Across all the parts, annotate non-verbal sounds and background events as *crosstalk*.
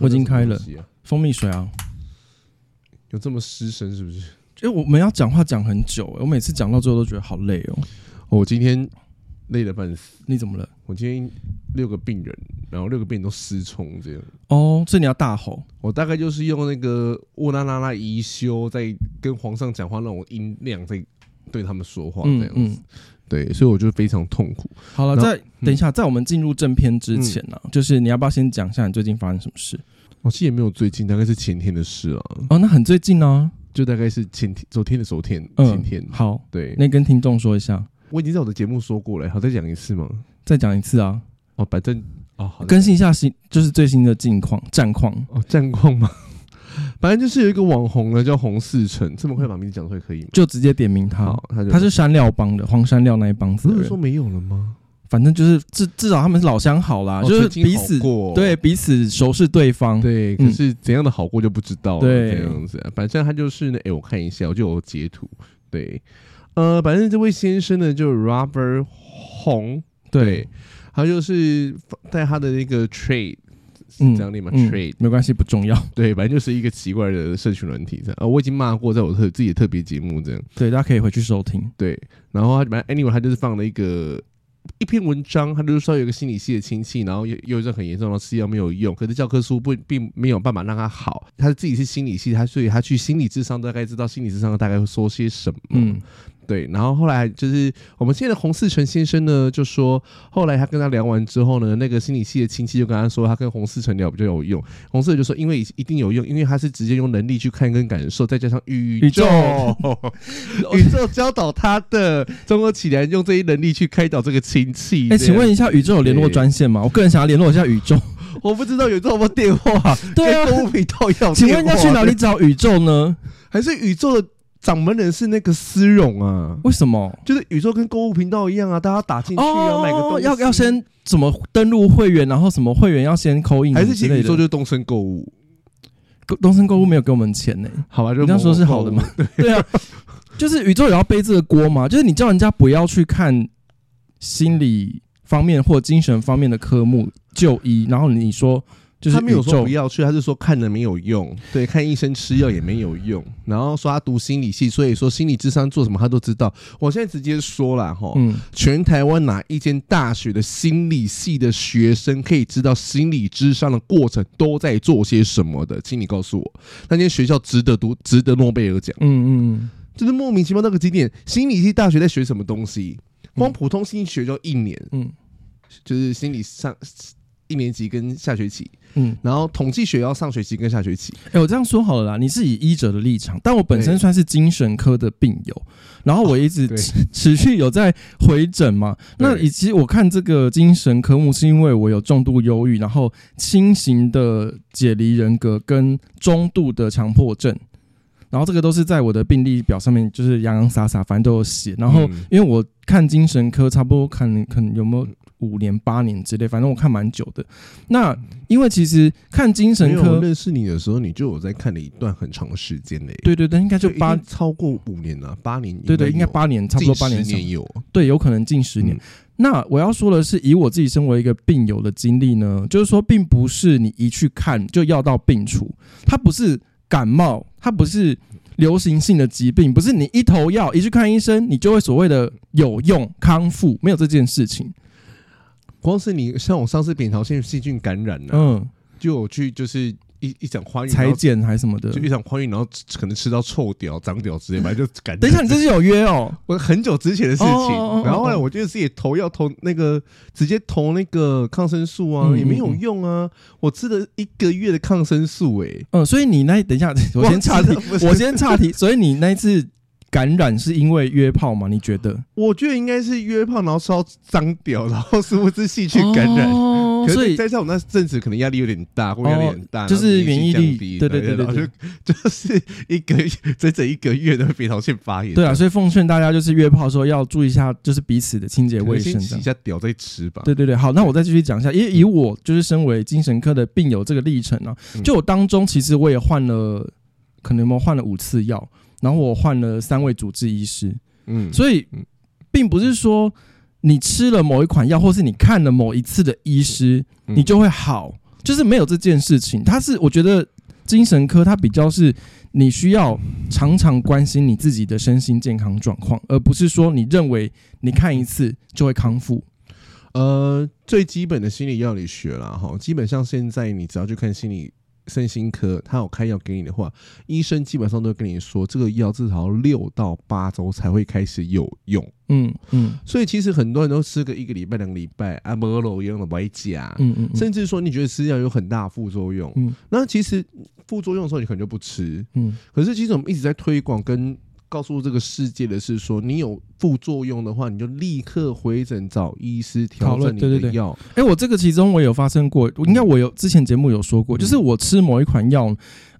我已经开了蜂蜜水啊，有这么失声是不是？因为我们要讲话讲很久，我每次讲到最后都觉得好累哦。我今天累得半死，你怎么了？我今天六个病人，然后六个病人都失聪这样。哦，所以你要大吼？我大概就是用那个沃拉拉拉宜修在跟皇上讲话那种音量在对他们说话这样子。嗯嗯对，所以我就非常痛苦。好了，在等一下，在我们进入正片之前呢、啊，嗯、就是你要不要先讲一下你最近发生什么事？我其实也没有最近，大概是前天的事啊。哦，那很最近呢、啊，就大概是前天、昨天的昨天、前天。嗯、好，对，那跟听众说一下，我已经在我的节目说过了，好，再讲一次吗？再讲一次啊。哦，反正哦，好更新一下新，就是最新的近况战况哦，战况吗？反正就是有一个网红呢，叫洪世成，这么快把名字讲出来可以吗？就直接点名他，他就，他是山料帮的，黄山料那一帮子。不是说没有了吗？反正就是至至少他们是老相好啦，就是彼此对彼此熟识对方。对，可是怎样的好过就不知道了。对，这样子。反正他就是呢，哎，我看一下，我就有截图。对，呃，反正这位先生呢，就 Robert 洪，对，他就是在他的那个 trade。嗯，这样念嘛，trade 没关系，不重要。*laughs* 对，反正就是一个奇怪的社群软体这样。呃，我已经骂过，在我特自己的特别节目这样。对，大家可以回去收听。对，然后他反正 anyway，他就是放了一个一篇文章，他就是说有一个心理系的亲戚，然后忧忧郁症很严重，然后吃药没有用，可是教科书不并没有办法让他好。他自己是心理系，他所以他去心理智商，大概知道心理智商大概会说些什么。嗯。对，然后后来就是我们现在的洪世成先生呢，就说后来他跟他聊完之后呢，那个心理系的亲戚就跟他说，他跟洪世成聊比较有用。洪世成就说，因为一定有用，因为他是直接用能力去看跟感受，再加上宇宙，宇宙 *laughs* 教导他的，综合起来用这些能力去开导这个亲戚。哎，请问一下，宇宙有联络专线吗？我个人想要联络一下宇宙，*laughs* 我不知道有这么电话。对啊，购物频道要。请问要去哪里找宇宙呢？还是宇宙的？掌门人是那个思荣啊？为什么？就是宇宙跟购物频道一样啊，大家打进去要买个东西，要要先怎么登录会员，然后什么会员要先扣印，还是其实宇宙就是东升购物？东升购物没有给我们钱呢？好吧，就这样说是好的嘛？*laughs* 对啊，就是宇宙也要背这个锅嘛？就是你叫人家不要去看心理方面或精神方面的科目就医，然后你说。就是他没有说不要去，他是说看了没有用，对，看医生吃药也没有用，然后说他读心理系，所以说心理智商做什么他都知道。我现在直接说了哈，嗯，全台湾哪一间大学的心理系的学生可以知道心理智商的过程都在做些什么的？请你告诉我，那间学校值得读，值得诺贝尔奖？嗯嗯，就是莫名其妙那个几点，心理系大学在学什么东西？光普通心理学就一年，嗯，就是心理上。一年级跟下学期，嗯，然后统计学要上学期跟下学期。哎、欸，我这样说好了啦，你是以医者的立场，但我本身算是精神科的病友，然后我一直持、*laughs* 续有在回诊嘛。对那以及我看这个精神科目，是因为我有重度忧郁，然后轻型的解离人格跟中度的强迫症，然后这个都是在我的病历表上面，就是洋洋洒洒，反正都有写。然后因为我看精神科，差不多看可能有没有。五年八年之类，反正我看蛮久的。那因为其实看精神科，认识你的时候，你就有在看了一段很长时间嘞。对对对，应该就八超过五年了，八年。对对，应该八年，差不多八年。年有对，有可能近十年。嗯、那我要说的是，以我自己身为一个病友的经历呢，就是说，并不是你一去看就药到病除，它不是感冒，它不是流行性的疾病，不是你一头药一去看医生，你就会所谓的有用康复，没有这件事情。光是你像我上次扁桃腺细菌感染了，嗯，就我去就是一一场欢愉裁剪还是什么的，就一场欢愉，然后可能吃到臭屌、长屌之类，反正就感。*laughs* 等一下，你这是有约哦？我很久之前的事情，然后后来我觉得自己投药投那个直接投那个抗生素啊，也没有用啊。我吃了一个月的抗生素，哎，嗯，所以你那等一下，我先岔题，我先岔题，所以你那一次。感染是因为约炮吗？你觉得？我觉得应该是约炮，然后烧脏屌，然后是不是细菌感染？哦、所以在在我那阵子可能压力有点大，或压力很大，就是免疫力对对对对，对，就就是一个月整整一个月的扁桃腺发炎。对啊，所以奉劝大家就是约炮的时候要注意一下，就是彼此的清洁卫生，洗一下屌再吃吧。对对对，好，那我再继续讲一下，因为以我就是身为精神科的病友这个历程啊，就我当中其实我也换了，可能有没有换了五次药。然后我换了三位主治医师，嗯，所以并不是说你吃了某一款药，或是你看了某一次的医师，你就会好。就是没有这件事情。它是我觉得精神科它比较是你需要常常关心你自己的身心健康状况，而不是说你认为你看一次就会康复。呃，最基本的心理药理学啦，哈，基本上现在你只要去看心理。身心科，他有开药给你的话，医生基本上都会跟你说，这个药至少六到八周才会开始有用。嗯嗯，所以其实很多人都吃个一个礼拜、两个礼拜，啊，没有用的不会假。嗯嗯，甚至说你觉得吃药有很大副作用，嗯，那其实副作用的时候你可能就不吃。嗯，可是其实我们一直在推广跟。告诉这个世界的是说，你有副作用的话，你就立刻回诊找医师调整你的药。哎、欸，我这个其中我有发生过，应该我有之前节目有说过，就是我吃某一款药。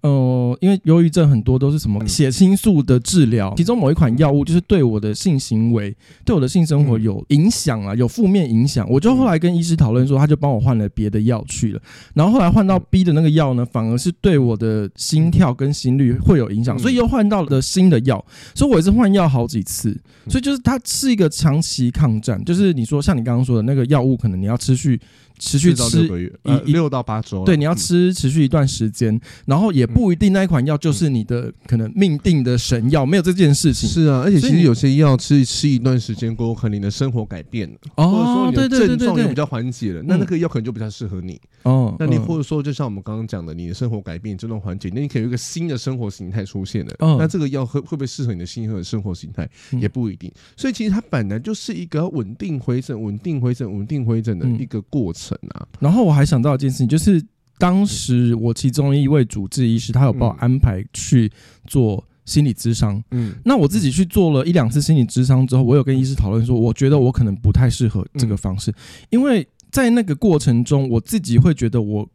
呃，因为忧郁症很多都是什么血清素的治疗，其中某一款药物就是对我的性行为、对我的性生活有影响啊，有负面影响。我就后来跟医师讨论说，他就帮我换了别的药去了。然后后来换到 B 的那个药呢，反而是对我的心跳跟心率会有影响，所以又换到了新的药。所以我也是换药好几次，所以就是它是一个长期抗战。就是你说像你刚刚说的那个药物，可能你要持续。持续吃一、呃、六到八周，对，你要吃持续一段时间，嗯、然后也不一定那一款药就是你的可能命定的神药，没有这件事情。是啊，而且其实有些药吃吃一段时间过后，可能你的生活改变了，哦、或者说你的症状也比较缓解了，那那个药可能就比较适合你。哦，那你或者说就像我们刚刚讲的，你的生活改变、症状缓解，那你可以有一个新的生活形态出现了。哦，那这个药会会不会适合你的新的生活形态也不一定。所以其实它本来就是一个稳定回诊、稳定回诊、稳定回诊的一个过程啊。然后我还想到一件事情，就是当时我其中一位主治医师，他有帮我安排去做心理咨商。嗯，那我自己去做了一两次心理咨商之后，我有跟医师讨论说，我觉得我可能不太适合这个方式，因为在那个过程中，我自己会觉得我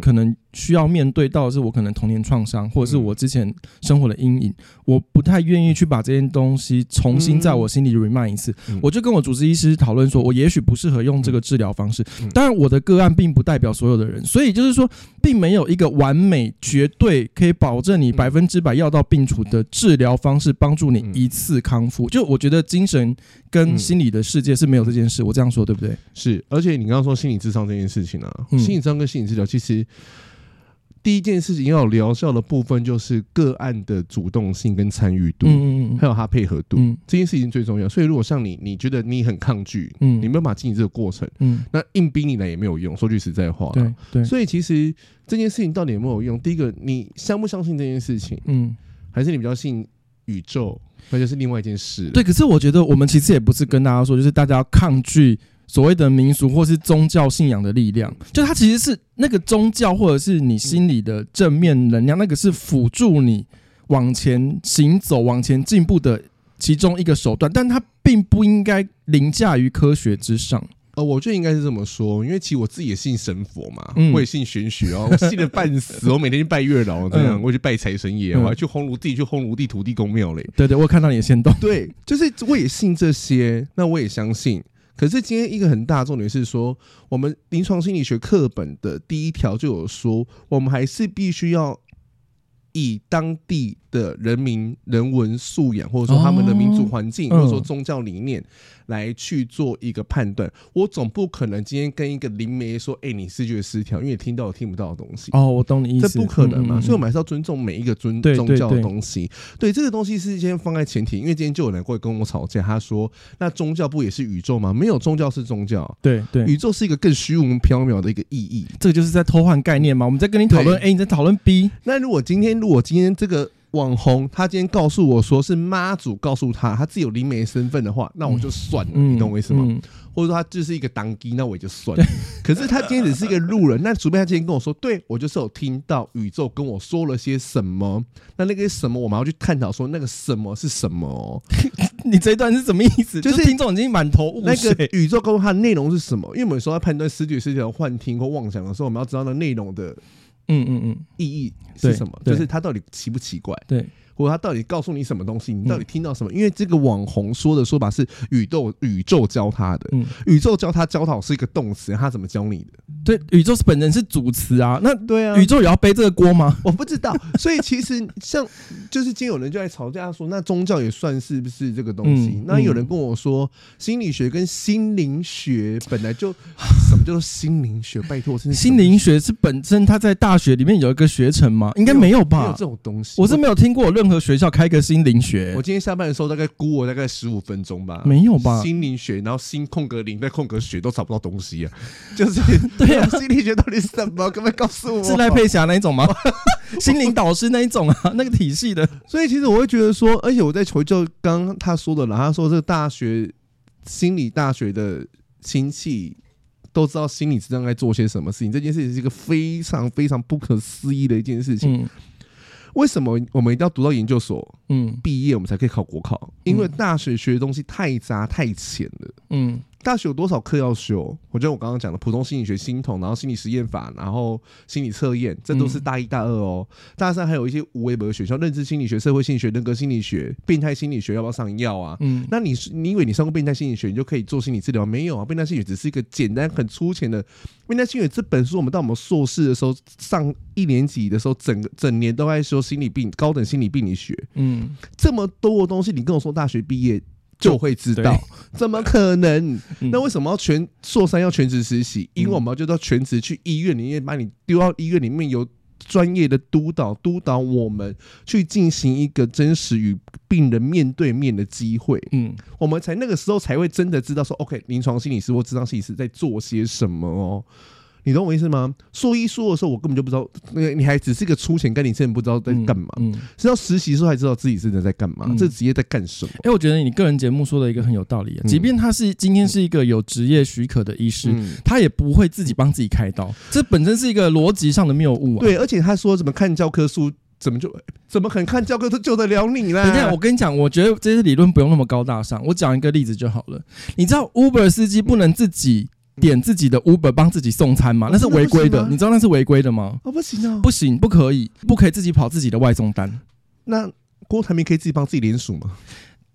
可能。需要面对到的是我可能童年创伤，或者是我之前生活的阴影，我不太愿意去把这件东西重新在我心里 remind 一次。我就跟我主治医师讨论说，我也许不适合用这个治疗方式。当然，我的个案并不代表所有的人，所以就是说，并没有一个完美、绝对可以保证你百分之百药到病除的治疗方式，帮助你一次康复。就我觉得精神跟心理的世界是没有这件事。我这样说对不对？是，而且你刚刚说心理智商这件事情啊，心理智商跟心理治疗其实。第一件事情要有疗效的部分，就是个案的主动性跟参与度，还有他配合度，这件事情最重要。所以，如果像你，你觉得你很抗拒，嗯你没有办法进行这个过程，嗯那硬逼你来也没有用。说句实在话，对对。所以，其实这件事情到底有没有用？第一个，你相不相信这件事情？嗯，还是你比较信宇宙？那就是另外一件事。对，可是我觉得我们其实也不是跟大家说，就是大家要抗拒。所谓的民俗或是宗教信仰的力量，就它其实是那个宗教或者是你心里的正面能量，那个是辅助你往前行走、往前进步的其中一个手段，但它并不应该凌驾于科学之上。呃，我觉得应该是这么说，因为其实我自己也信神佛嘛，我也信玄学哦，*laughs* 我信的半死，我每天去拜月老这样，我去拜财神爷，我还去烘炉地、去烘炉地土地公庙嘞。对对，我有看到你的限动，对，就是我也信这些，那我也相信。可是今天一个很大重点是说，我们临床心理学课本的第一条就有说，我们还是必须要以当地的人民人文素养，或者说他们的民族环境，或者说宗教理念。来去做一个判断，我总不可能今天跟一个灵媒说：“哎、欸，你视觉失调，因为听到我听不到的东西。”哦，我懂你意思，这不可能嘛？嗯嗯嗯，所以我们还是要尊重每一个尊宗教的东西。对，这个东西是先放在前提，因为今天就有人会跟我吵架，他说：“那宗教不也是宇宙吗？没有宗教是宗教，对对，宇宙是一个更虚无缥缈的一个意义。这个就是在偷换概念嘛？我们在跟你讨论 A，你在讨论 B。那如果今天，如果今天这个。网红他今天告诉我说是妈祖告诉他他自己有灵媒身份的话，那我就算了，嗯、你懂我意思吗？或者说他就是一个当机，那我也就算了。*laughs* 可是他今天只是一个路人，那除非他今天跟我说，对我就是有听到宇宙跟我说了些什么，那那个什么我们要去探讨说那个什么是什么、喔？*laughs* 你这一段是什么意思？就是听众已经满头雾水。那个宇宙告诉他的内容是什么？因为我们说要判断思觉失调、幻听或妄想的时候，我们要知道那内容的，嗯嗯嗯，意义是什么？就是它到底奇不奇怪？对。或者他到底告诉你什么东西？你到底听到什么？嗯、因为这个网红说的说法是宇宙宇宙教他的，嗯、宇宙教他教导是一个动词，他怎么教你的？对，宇宙是本人是主词啊，那对啊，宇宙也要背这个锅吗？我不知道。所以其实像就是今天有人就在吵架说，那宗教也算是不是这个东西？嗯、那有人跟我说，心理学跟心灵学本来就什么叫做心灵学？拜托，心灵学是本身他在大学里面有一个学程吗？应该没有吧？没有这种东西，我是没有听过有任何学校开个心灵学。我今天下班的时候大概估我大概十五分钟吧，没有吧？心灵学，然后心空格零再空格学都找不到东西啊，*laughs* 就是对啊，心理学到底是什么？可不可以告诉我？是赖佩霞那一种吗？*laughs* 心灵导师那一种啊，那个体系的。所以其实我会觉得说，而且我在求救，刚刚他说的了，他说这个大学心理大学的亲戚。都知道心理咨商该做些什么事情，这件事情是一个非常非常不可思议的一件事情。嗯、为什么我们一定要读到研究所，嗯，毕业我们才可以考国考？因为大学学的东西太杂太浅了，嗯。大学有多少课要修？我觉得我刚刚讲的普通心理学、心统，然后心理实验法，然后心理测验，这都是大一、大二哦。嗯、大三还有一些无微博的学校，认知心理学、社会心理学、人格心理学、变态心理学，要不要上药啊？嗯，那你你以为你上过变态心理学，你就可以做心理治疗？没有啊，变态心理学只是一个简单、很粗浅的。变态心理学这本书，我们到我们硕士的时候上一年级的时候，整个整年都在说心理病、高等心理病理学。嗯，这么多的东西，你跟我说大学毕业？就会知道，怎么可能？*laughs* 那为什么要全硕三要全职实习？因为我们要就到全职去医院里面，把你丢到医院里面，有专业的督导督导我们去进行一个真实与病人面对面的机会。嗯，我们才那个时候才会真的知道说，OK，临床心理师或咨商心理师在做些什么哦。你懂我意思吗？说一说的时候，我根本就不知道，那个你还只是个粗浅，跟你甚至不知道在干嘛。嗯，是要实习的时候才知道自己真的在干嘛，这职业在干什么？哎，我觉得你个人节目说的一个很有道理啊。即便他是今天是一个有职业许可的医师，他也不会自己帮自己开刀，这本身是一个逻辑上的谬误啊。对，而且他说怎么看教科书，怎么就怎么可能看教科书救得了你呢？等一下，我跟你讲，我觉得这些理论不用那么高大上，我讲一个例子就好了。你知道 Uber 司机不能自己。点自己的 Uber 帮自己送餐吗？那是违规的，你知道那是违规的吗？哦，不行啊，不行，不可以，不可以自己跑自己的外送单。那郭台铭可以自己帮自己联署吗？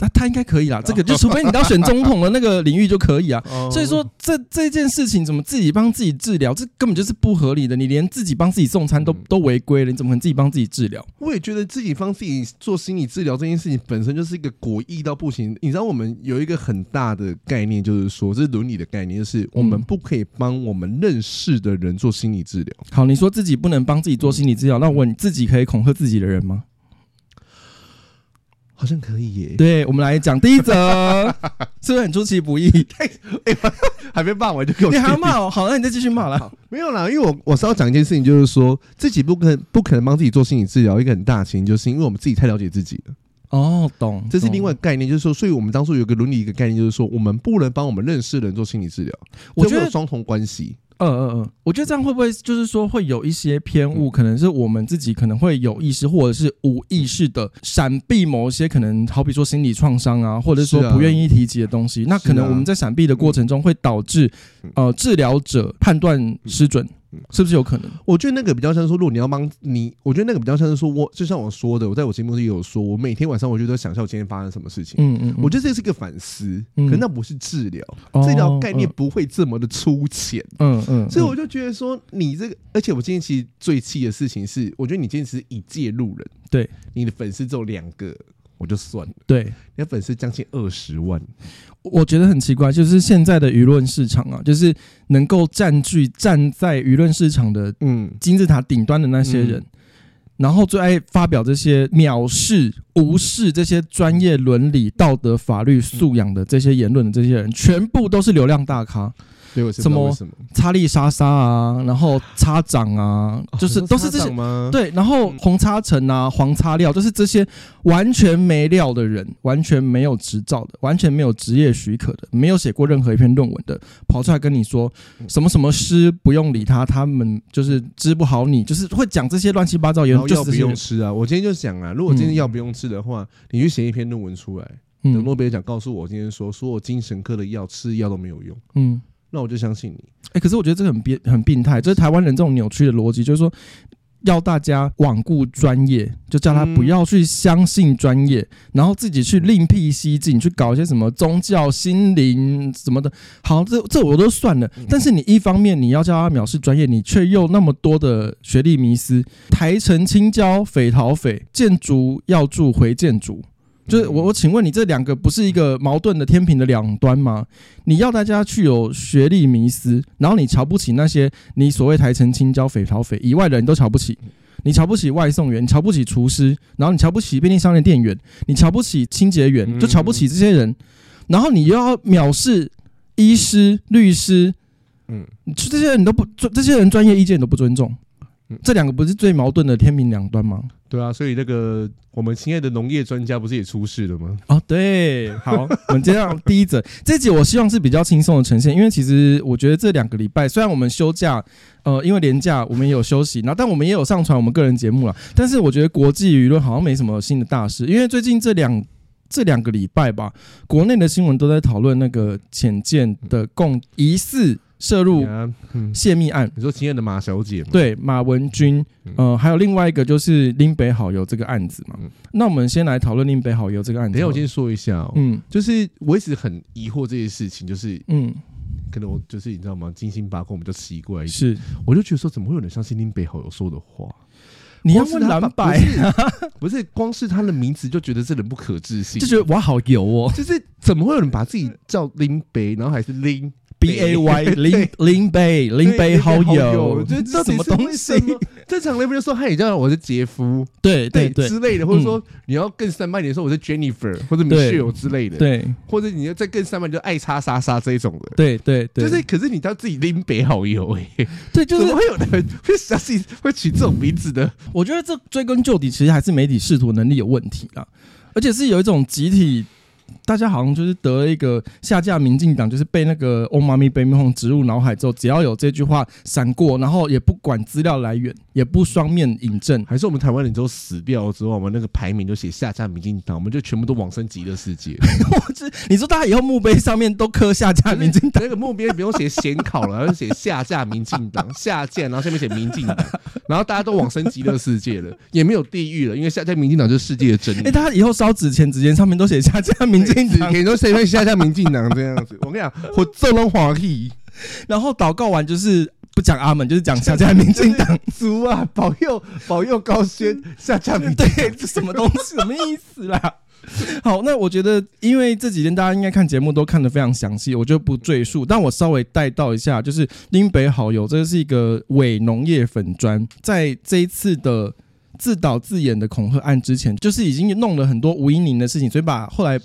那他应该可以啦，这个就除非你到选总统的那个领域就可以啊。*laughs* 所以说这这件事情怎么自己帮自己治疗，这根本就是不合理的。你连自己帮自己送餐都都违规了，你怎么可能自己帮自己治疗？我也觉得自己帮自己做心理治疗这件事情本身就是一个诡异到不行。你知道我们有一个很大的概念，就是说这是伦理的概念，就是我们不可以帮我们认识的人做心理治疗。好，你说自己不能帮自己做心理治疗，那我问你自己可以恐吓自己的人吗？好像可以耶。对，我们来讲第一则，*laughs* 是不是很出其不意？欸、*laughs* 还没骂完就给我，你还要骂？好，那你再继续骂了。没有啦，因为我我是要讲一件事情，就是说自己不可能不可能帮自己做心理治疗，一个很大的原因就是因为我们自己太了解自己了。哦，懂，这是另外一个概念，就是说，所以我们当初有个伦理一个概念，就是说，我们不能帮我们认识的人做心理治疗，我觉得有双重关系。嗯嗯嗯，我觉得这样会不会就是说会有一些偏误？可能是我们自己可能会有意识或者是无意识的闪避某些可能，好比说心理创伤啊，或者说不愿意提及的东西。那可能我们在闪避的过程中会导致呃治疗者判断失准。是不是有可能？我觉得那个比较像是说，如果你要帮你，我觉得那个比较像是说，我就像我说的，我在我节目里也有说，我每天晚上我就在想象我今天发生什么事情。嗯嗯，我觉得这是一个反思，可那不是治疗，治疗概念不会这么的粗浅。嗯嗯，所以我就觉得说，你这个，而且我今天其实最气的事情是，我觉得你今天只是以介路人，对，你的粉丝只有两个。我就算了，对，你的粉丝将近二十万，我觉得很奇怪，就是现在的舆论市场啊，就是能够占据站在舆论市场的嗯。金字塔顶端的那些人，嗯、然后最爱发表这些藐视、无视这些专业伦理、道德、法律素养的这些言论的这些人，全部都是流量大咖。什么擦力莎莎啊，然后擦掌啊，就是都是这些吗？对，然后红擦橙啊，黄擦料，就是这些完全没料的人，完全没有执照的，完全没有职业许可的，没有写过任何一篇论文的，跑出来跟你说什么什么师不用理他，他们就是治不好你，就是会讲这些乱七八糟言论。药不用吃啊，我今天就讲啊，如果今天药不用吃的话，你去写一篇论文出来，等诺贝尔奖告诉我今天说，所有精神科的药吃药都没有用，嗯。那我就相信你。哎、欸，可是我觉得这个很病很病态，就是台湾人这种扭曲的逻辑，就是说，要大家罔顾专业，就叫他不要去相信专业，然后自己去另辟蹊径，去搞一些什么宗教、心灵什么的。好，这这我都算了。但是你一方面你要叫他藐视专业，你却又那么多的学历迷思，台城青椒匪逃匪，建筑要住回建筑。就是我，我请问你，这两个不是一个矛盾的天平的两端吗？你要大家去有学历迷思，然后你瞧不起那些你所谓台城青椒匪逃匪以外的人都瞧不起，你瞧不起外送员，你瞧不起厨师，然后你瞧不起便利商店店员，你瞧不起清洁员，就瞧不起这些人，然后你又要藐视医师、律师，嗯，这些人你都不尊，这些人专业意见都不尊重。这两个不是最矛盾的天平两端吗？对啊，所以那个我们亲爱的农业专家不是也出事了吗？哦，对，*laughs* 好，我们接上第一则。这集我希望是比较轻松的呈现，因为其实我觉得这两个礼拜虽然我们休假，呃，因为连假我们也有休息，然后但我们也有上传我们个人节目了。但是我觉得国际舆论好像没什么新的大事，因为最近这两这两个礼拜吧，国内的新闻都在讨论那个浅见的共疑似。涉入泄密案，你说亲爱的马小姐吗？对，马文君，呃，还有另外一个就是林北好友这个案子嘛。那我们先来讨论林北好友这个案子。等下我先说一下哦，嗯，就是我一直很疑惑这件事情，就是嗯，可能我就是你知道吗？金星八宫比较奇怪一点，是，我就觉得说怎么会有人相信林北好友说的话？你要问蓝白，不是光是他的名字就觉得这人不可置信，就觉得哇好油哦，就是怎么会有人把自己叫林北，然后还是林？B A Y *laughs* 林林北林北好友，这这什么东西？正常人不就说嗨，你叫我是杰夫，对对对之类的，或者说你要更三八点说我是 Jennifer 或者 Michelle 之类的，对，或者你要再更三八就爱叉莎莎这一种的，对对对，就是可是你叫自己林北好友哎，*laughs* 对，就是会有人会相信会取这种名字的？我觉得这追根究底，其实还是媒体识读能力有问题啦，而且是有一种集体。大家好像就是得了一个下架民进党，就是被那个欧妈咪被蜜蜂植入脑海之后，只要有这句话闪过，然后也不管资料来源，也不双面引证，还是我们台湾人之后死掉之后，我们那个排名就写下架民进党，我们就全部都往生极乐世界。*laughs* 我这你说大家以后墓碑上面都刻下架民进党，那个墓碑不用写显考了，而是写下架民进党，*laughs* 下架，然后下面写民进党，然后大家都往生极乐世界了，也没有地狱了，因为下架民进党就是世界的真理。哎，大家以后烧纸钱，纸钱上面都写下架民进。很多谁会下下民进党这样子？我跟你讲，我这种华裔，然后祷告完就是不讲阿门，就是讲下下民进党。主啊，保佑保佑高轩下下民对，这什么东西？什么意思啦？好，那我觉得，因为这几天大家应该看节目都看得非常详细，我就不赘述。但我稍微带到一下，就是林北好友，这是一个伪农业粉砖，在这一次的。自导自演的恐吓案之前，就是已经弄了很多吴音宁的事情，所以把后来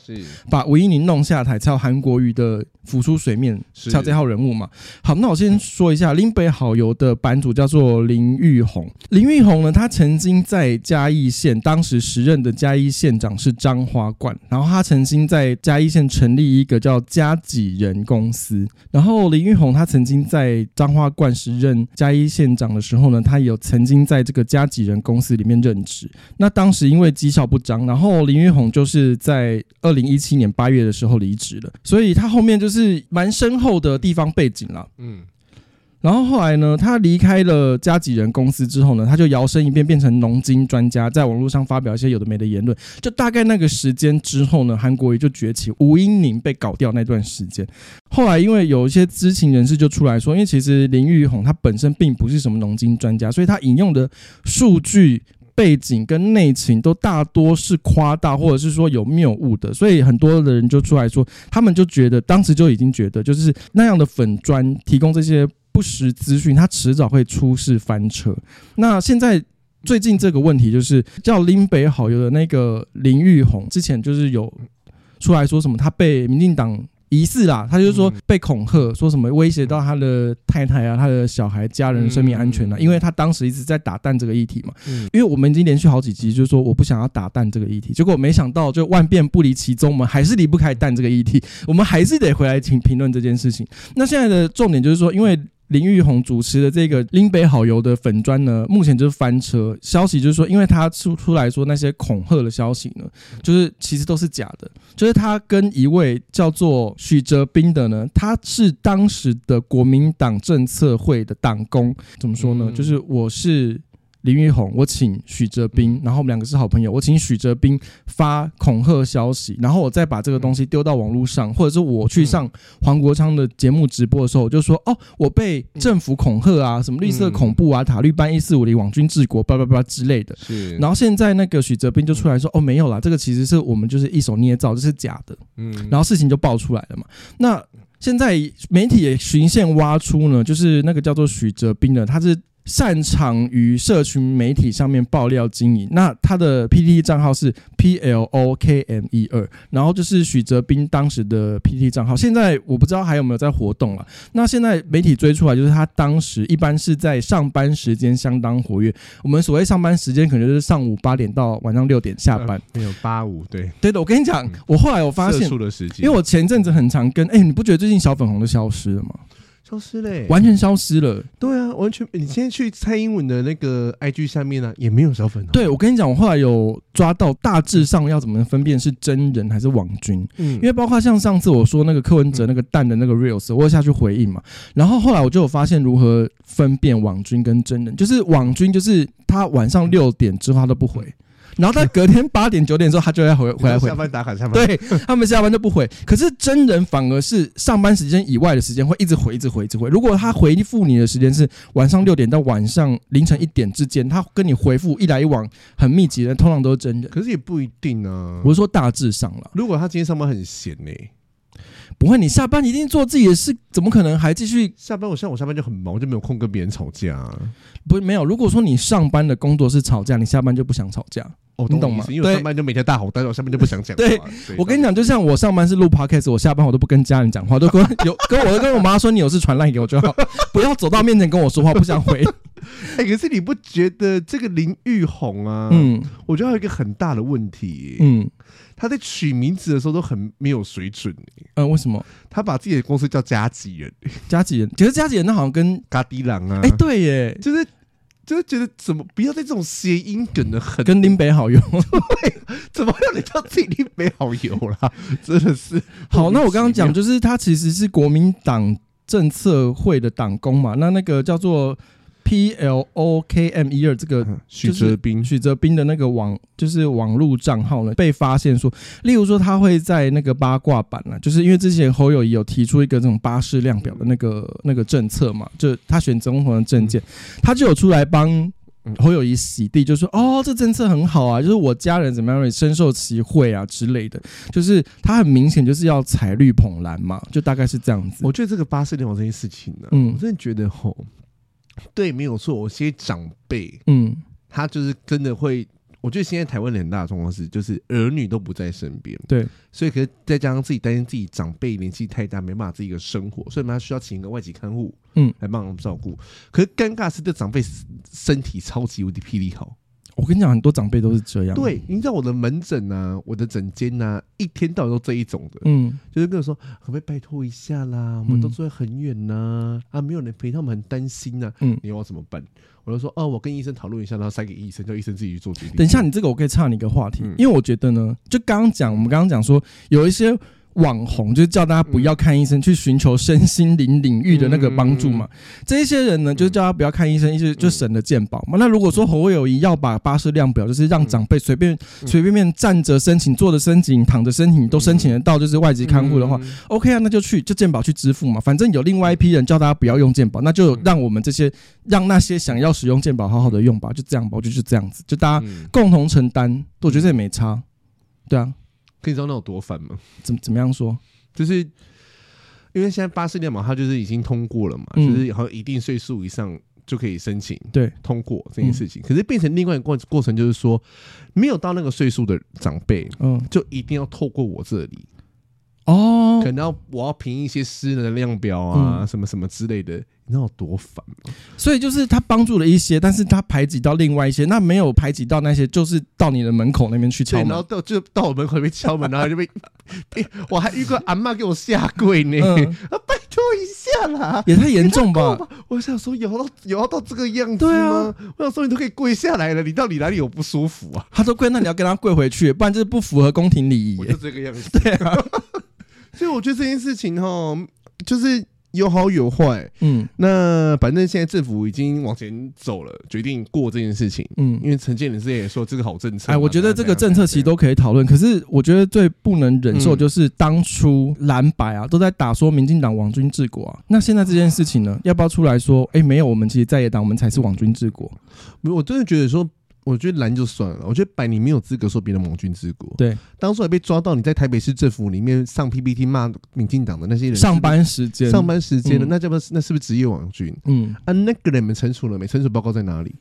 把吴音宁弄下台，才有韩国瑜的浮出水面，才有这号人物嘛。好，那我先说一下林北好友的版主叫做林玉红。林玉红呢，他曾经在嘉义县，当时时任的嘉义县长是张花冠，然后他曾经在嘉义县成立一个叫嘉己人公司。然后林玉红他曾经在张花冠时任嘉义县长的时候呢，他有曾经在这个嘉己人公司里面任职，那当时因为绩效不彰，然后林玉红就是在二零一七年八月的时候离职了，所以他后面就是蛮深厚的地方背景了。嗯，然后后来呢，他离开了嘉己人公司之后呢，他就摇身一变变成农经专家，在网络上发表一些有的没的言论。就大概那个时间之后呢，韩国瑜就崛起，吴英宁被搞掉那段时间，后来因为有一些知情人士就出来说，因为其实林玉红他本身并不是什么农经专家，所以他引用的数据。背景跟内情都大多是夸大，或者是说有谬误的，所以很多的人就出来说，他们就觉得当时就已经觉得，就是那样的粉专提供这些不实资讯，他迟早会出事翻车。那现在最近这个问题就是叫林北好友的那个林玉红，之前就是有出来说什么，他被民进党。疑似啦，他就是说被恐吓，说什么威胁到他的太太啊、他的小孩、家人生命安全啊，因为他当时一直在打蛋这个议题嘛。因为我们已经连续好几集就是说我不想要打蛋这个议题，结果没想到就万变不离其宗，我们还是离不开蛋这个议题，我们还是得回来请评论这件事情。那现在的重点就是说，因为。林玉红主持的这个林北好油的粉砖呢，目前就是翻车消息，就是说，因为他出出来说那些恐吓的消息呢，就是其实都是假的，就是他跟一位叫做许哲斌的呢，他是当时的国民党政策会的党工，怎么说呢？就是我是。林玉红，我请许哲斌，然后我们两个是好朋友，我请许哲斌发恐吓消息，然后我再把这个东西丢到网络上，或者是我去上黄国昌的节目直播的时候，我就说哦，我被政府恐吓啊，什么绿色恐怖啊，塔绿班一四五零网军治国，叭叭叭之类的。是。然后现在那个许哲斌就出来说哦，没有啦，这个其实是我们就是一手捏造，这是假的。嗯。然后事情就爆出来了嘛。那现在媒体也循线挖出呢，就是那个叫做许哲斌的，他是。擅长于社群媒体上面爆料经营，那他的 PTT 账号是 P L O K M E 二，然后就是许哲斌当时的 PTT 账号，现在我不知道还有没有在活动了。那现在媒体追出来，就是他当时一般是在上班时间相当活跃。我们所谓上班时间，可能就是上午八点到晚上六点下班，没有八五，对对的。我跟你讲，我后来我发现，因为我前阵子很常跟，哎，你不觉得最近小粉红都消失了吗？消失嘞，完全消失了。对啊，完全。你现在去蔡英文的那个 IG 上面呢、啊，也没有小粉红。对，我跟你讲，我后来有抓到，大致上要怎么分辨是真人还是网军。嗯，因为包括像上次我说那个柯文哲那个蛋的那个 reels，我有下去回应嘛。然后后来我就有发现如何分辨网军跟真人，就是网军就是他晚上六点之后他都不回。然后他隔天八点九点之后，他就要回回来回。下班打卡下班。对，他们下班就不回。可是真人反而是上班时间以外的时间会一直回，一直回，一直回。如果他回复你的时间是晚上六点到晚上凌晨一点之间，他跟你回复一来一往很密集的，通常都是真人。可是也不一定啊。我是说大致上了。如果他今天上班很闲呢、欸？不会，你下班一定做自己的事，怎么可能还继续下班？我像我下班就很忙，就没有空跟别人吵架、啊。不，没有。如果说你上班的工作是吵架，你下班就不想吵架。哦，你懂吗？因为我上班就每天大吼大叫，我下班就不想讲。对，我跟你讲，就像我上班是录 podcast，我下班我都不跟家人讲话，都跟 *laughs* 有跟我跟我妈说，你有事传赖给我就好，*laughs* 不要走到面前跟我说话，不想回。*laughs* 哎、欸，可是你不觉得这个林玉红啊？嗯，我觉得还有一个很大的问题。嗯，他在取名字的时候都很没有水准。嗯，为什么？他把自己的公司叫加吉人，加吉人，其实家吉人那好像跟嘎迪郎啊。哎、欸，对耶，就是。就是觉得怎么不要在这种谐音梗的很跟林北好友，对，怎么让你叫自己林北好友啦？*laughs* 真的是好。那我刚刚讲就是他其实是国民党政策会的党工嘛，那那个叫做。P L O K M 一二这个许哲斌，许哲斌的那个网就是网络账号呢，被发现说，例如说他会在那个八卦版呢，就是因为之前侯友谊有提出一个这种巴士量表的那个那个政策嘛，就他选总统的证件，他就有出来帮侯友谊洗地，就说哦，这政策很好啊，就是我家人怎么样也深受其惠啊之类的，就是他很明显就是要踩绿捧蓝嘛，就大概是这样子。我觉得这个巴士量表这件事情呢，嗯，我真的觉得吼。对，没有错。我些长辈，嗯，他就是真的会。我觉得现在台湾的很大的状况是，就是儿女都不在身边，对，所以可是再加上自己担心自己长辈年纪太大，没办法自己的生活，所以他需要请一个外籍看护，嗯，来帮忙照顾。可是尴尬是，这长辈身体超级无敌霹雳好。我跟你讲，很多长辈都是这样。对，你知道我的门诊啊，我的诊间啊，一天到晚都这一种的。嗯，就是跟我说，可不可以拜托一下啦？我们都住在很远呐，啊，啊，没有人陪，他们很担心呐。嗯，你要我怎么办？我就说，哦，我跟医生讨论一下，然后塞给医生，叫医生自己去做决定。等一下，你这个我可以岔你一个话题，因为我觉得呢，就刚刚讲，我们刚刚讲说有一些。网红就是叫大家不要看医生，去寻求身心灵领域的那个帮助嘛。这一些人呢，就是叫他不要看医生，意思就省了健保嘛。那如果说侯友谊要把巴士量表，就是让长辈随便随便便站着申请、坐着申请、躺着申请都申请得到，就是外籍看护的话，OK 啊，那就去就健保去支付嘛。反正有另外一批人叫大家不要用健保，那就让我们这些让那些想要使用健保好好的用吧，就这样吧，我就是这样子，就大家共同承担，我觉得这也没差，对啊。可以知道那有多烦吗？怎怎么样说？就是因为现在巴氏量表嘛，它就是已经通过了嘛，嗯、就是好像一定岁数以上就可以申请，对，通过这件事情。嗯、可是变成另外一个过过程，就是说没有到那个岁数的长辈，嗯，就一定要透过我这里。哦，可能要我要凭一些私人的量表啊，嗯、什么什么之类的，你知道有多烦吗？所以就是他帮助了一些，但是他排挤到另外一些，那没有排挤到那些，就是到你的门口那边去敲门，然后到就到我门口那边敲门，然后就被，*laughs* 被我还遇过阿嬷给我下跪呢，嗯、啊，拜托一下啦，也太严重吧？我想说有到有要到这个样子吗？啊、我想说你都可以跪下来了，你到底哪里有不舒服啊？他说跪，那你要跟他跪回去，不然就是不符合宫廷礼仪。我就这个样子，*laughs* 对啊。所以我觉得这件事情哈，就是有好有坏，嗯，那反正现在政府已经往前走了，决定过这件事情，嗯，因为陈建仁之前也说这个好政策，哎，我觉得这个政策其实都可以讨论，可是我觉得最不能忍受就是当初蓝白啊都在打说民进党网军治国啊，那现在这件事情呢，要不要出来说，哎，没有，我们其实在野党我们才是网军治国，我真的觉得说。我觉得蓝就算了，我觉得白你没有资格说别人盟军之国。对，当初还被抓到你在台北市政府里面上 PPT 骂民进党的那些人，上班时间上班时间的，那叫不那是不是职业网军？嗯，啊，那个人们惩处了没？惩处报告在哪里？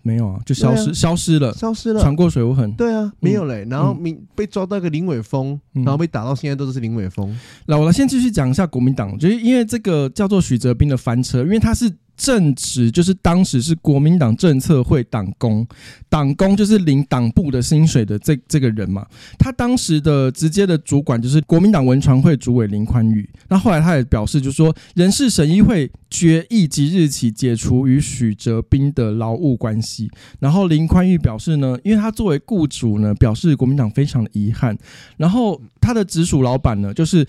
没有啊，就消失，消失了，消失了，船过水无痕。对啊，没有嘞。然后民被抓到一个林伟峰，然后被打到现在都是林伟峰。那我来先继续讲一下国民党，就是因为这个叫做许哲斌的翻车，因为他是。正职就是当时是国民党政策会党工，党工就是领党部的薪水的这这个人嘛。他当时的直接的主管就是国民党文传会主委林宽裕。那后来他也表示，就是说人事审议会决议即日起解除与许哲斌的劳务关系。然后林宽裕表示呢，因为他作为雇主呢，表示国民党非常的遗憾。然后他的直属老板呢，就是。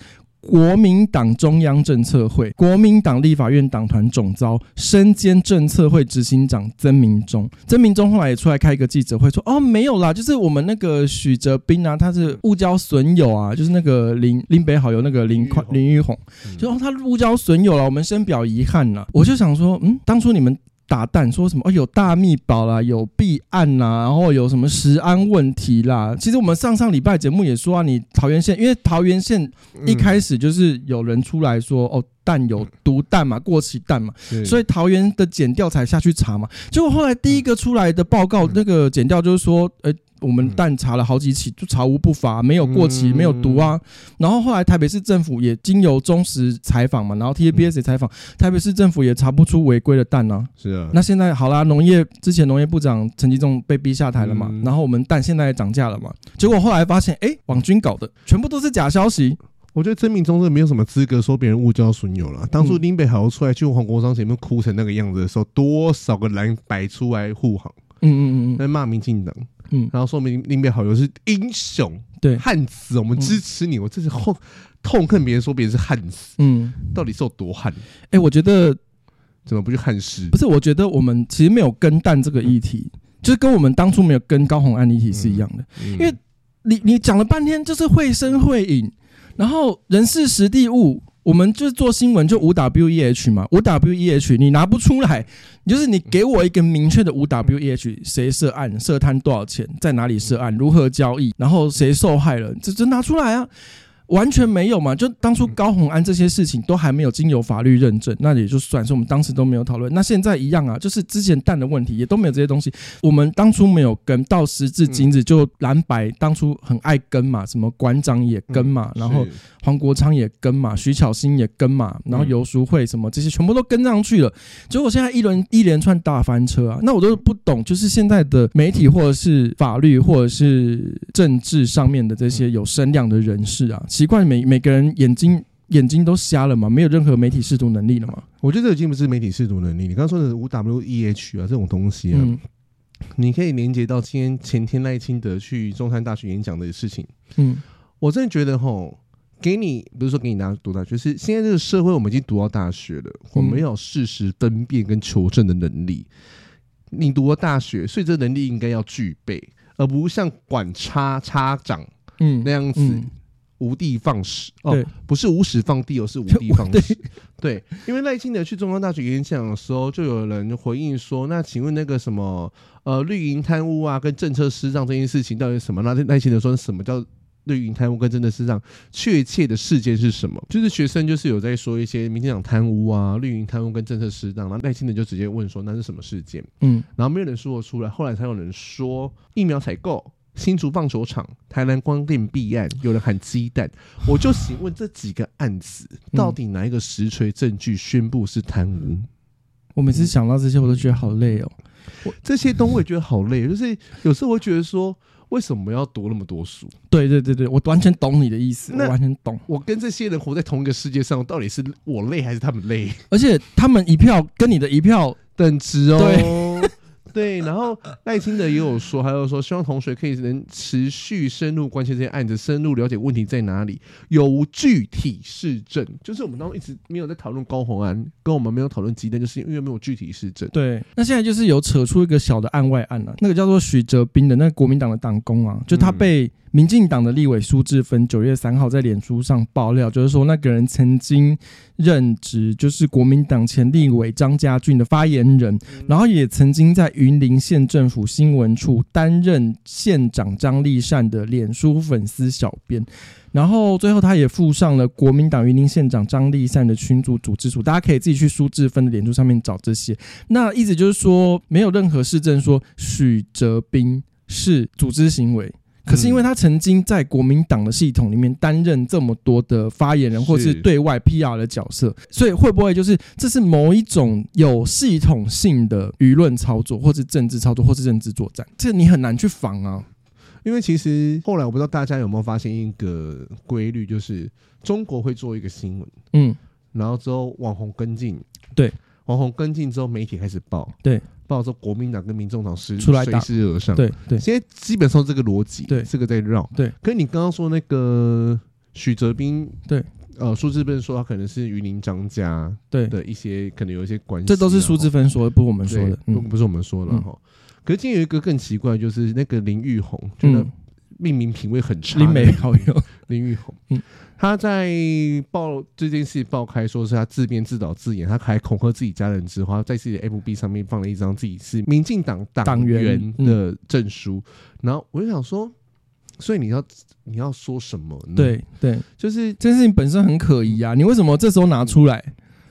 国民党中央政策会、国民党立法院党团总召、身兼政策会执行长曾明忠，曾明忠后来也出来开一个记者会说：“哦，没有啦，就是我们那个许哲斌啊，他是误交损友啊，就是那个林林北好友那个林林玉红，就说他误交损友了，我们深表遗憾呐。”我就想说，嗯，当初你们。打蛋说什么？哦，有大秘宝啦，有弊案啦，然后有什么食安问题啦。其实我们上上礼拜节目也说啊，你桃园县，因为桃园县一开始就是有人出来说，哦，蛋有毒蛋嘛，过期蛋嘛，所以桃园的检调才下去查嘛。结果后来第一个出来的报告，那个检调就是说，呃。我们蛋查了好几起，就查无不法，没有过期，没有毒啊。然后后来台北市政府也经由中时采访嘛，然后 TABS 也采访，台北市政府也查不出违规的蛋啊。是啊。那现在好啦，农业之前农业部长陈吉仲被逼下台了嘛，然后我们蛋现在也涨价了嘛。结果后来发现，哎，网军搞的全部都是假消息。我觉得曾明忠是没有什么资格说别人误交损友了。当初林北豪出来去黄国昌前面哭成那个样子的时候，多少个蓝白出来护航，嗯嗯嗯，在骂民进党。嗯，然后说明林北好友是英雄，对，汉子，我们支持你。嗯、我这是痛痛恨别人说别人是汉子，嗯，到底是有多汉？哎、欸，我觉得怎么不去汉室？不是，我觉得我们其实没有跟蛋这个议题，嗯、就是跟我们当初没有跟高虹安议题是一样的。因为你你讲了半天就是绘声绘影，然后人事时地物。我们就是做新闻，就五 W E H 嘛，五 W E H 你拿不出来，就是你给我一个明确的五 W E H，谁涉案、涉贪多少钱，在哪里涉案，如何交易，然后谁受害人，这这拿出来啊。完全没有嘛？就当初高红安这些事情都还没有经由法律认证，那也就算是我们当时都没有讨论。那现在一样啊，就是之前蛋的问题也都没有这些东西。我们当初没有跟，到时至今日就蓝白当初很爱跟嘛，什么馆长也跟嘛，然后黄国昌也跟嘛，徐巧芯也跟嘛，然后游淑慧什么这些全部都跟上去了。结果现在一轮一连串大翻车啊！那我都不懂，就是现在的媒体或者是法律或者是政治上面的这些有声量的人士啊。奇怪，每每个人眼睛眼睛都瞎了吗？没有任何媒体识读能力了吗？我觉得这已经不是媒体识读能力。你刚刚说的五 W E H 啊，这种东西啊，嗯、你可以连接到今天前天赖清德去中山大学演讲的事情。嗯，我真的觉得吼，给你不是说给你拿读大学，是现在这个社会我们已经读到大学了，我们要有事实分辨跟求证的能力。嗯、你读了大学，所以这能力应该要具备，而不像管差差长嗯那样子。嗯嗯无地放矢哦，不是无矢放地而，是无地放矢。对，*laughs* 因为赖清德去中央大学演讲的时候，就有人回应说：“那请问那个什么呃绿营贪污啊，跟政策失当这件事情到底什么？”那赖清德说：“什么叫绿营贪污跟政策失当？确切的事件是什么？”就是学生就是有在说一些民进党贪污啊，绿营贪污跟政策失当，然后赖清德就直接问说：“那是什么事件？”嗯，然后没有人说得出来，后来才有人说疫苗采购。新竹棒球场、台南光电弊案，有人喊鸡蛋，我就请问这几个案子，到底哪一个实锤证据宣布是贪污？我每次想到这些，我都觉得好累哦。我这些东西我也觉得好累，就是有时候我会觉得说，为什么要读那么多书？对对对对，我完全懂你的意思，我完全懂。我跟这些人活在同一个世界上，到底是我累还是他们累？而且他们一票跟你的一票等值哦。对，然后赖清德也有说，还有说希望同学可以能持续深入关切这些案子，深入了解问题在哪里，有具体事证。就是我们当中一直没有在讨论高红安，跟我们没有讨论鸡蛋，就是因为没有具体事证。对，那现在就是有扯出一个小的案外案了、啊，那个叫做许哲斌的那个国民党的党工啊，就他被。民进党的立委苏志芬九月三号在脸书上爆料，就是说那个人曾经任职就是国民党前立委张家俊的发言人，然后也曾经在云林县政府新闻处担任县长张立善的脸书粉丝小编，然后最后他也附上了国民党云林县长张立善的群组组织图，大家可以自己去苏志芬的脸书上面找这些。那意思就是说，没有任何事证说许哲斌是组织行为。可是因为他曾经在国民党的系统里面担任这么多的发言人，或是对外 PR 的角色，所以会不会就是这是某一种有系统性的舆论操作，或是政治操作，或是政治作战？这你很难去防啊。因为其实后来我不知道大家有没有发现一个规律，就是中国会做一个新闻，嗯，然后之后网红跟进，对，网红跟进之后媒体开始报，对。报说国民党跟民众党是出来随时而上，对对，现在基本上这个逻辑，对。这个在绕，对。可是你刚刚说那个许哲斌，对，呃，苏志芬说他可能是云林张家，对。的一些可能有一些关系，这都是苏志芬说的，不是我们说的，不不是我们说的哈。嗯、可是今天有一个更奇怪，就是那个林玉红，觉得命名品味很差，林美好友 *laughs* 林玉红，嗯。他在报这件事爆开，说是他自编自导自演，他还恐吓自己家人之后，在自己的 FB 上面放了一张自己是民进党党员的证书，然后我就想说，所以你要你要说什么呢？对对，就是这件事情本身很可疑啊，你为什么这时候拿出来？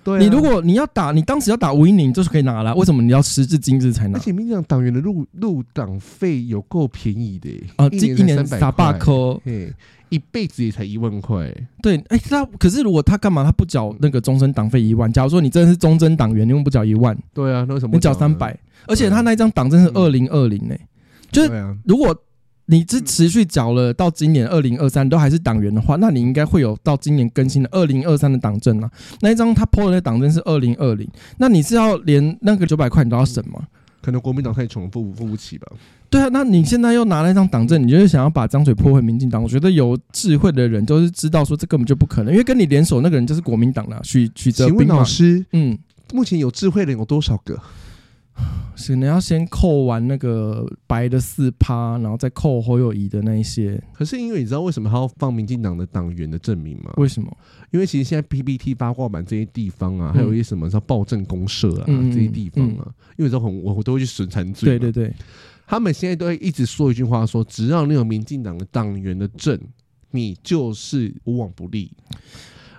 对、啊，你如果你要打，你当时要打吴英宁，就是可以拿了。为什么你要时至今日才拿？而且民进党党员的入入党费有够便宜的啊，这一年三百块，嘿，一辈子也才一万块。对，哎、欸，他可是如果他干嘛？他不缴那个终身党费一万？假如说你真的是终身党员，你为什么不缴一万？对啊，那为什么？你缴三百？而且他那一张党证是二零二零呢，就是如果。你这持续缴了到今年二零二三都还是党员的话，那你应该会有到今年更新的二零二三的党证啊。那一张他 PO 的那党证是二零二零，那你是要连那个九百块你都要省吗？可能国民党太穷，付付不起吧。对啊，那你现在又拿了一张党证，你就是想要把张嘴泼回民进党？我觉得有智慧的人都是知道说这根本就不可能，因为跟你联手那个人就是国民党了。许许哲斌老师，嗯，目前有智慧的人有多少个？是你要先扣完那个白的四趴，然后再扣侯友宜的那一些。可是因为你知道为什么他要放民进党的党员的证明吗？为什么？因为其实现在 PPT 八卦版这些地方啊，还有一些什么叫暴政公社啊、嗯、这些地方啊，嗯、因为都很我我都会去审查罪。对对对，他们现在都会一直说一句话说，说只要你有民进党的党员的证，你就是无往不利。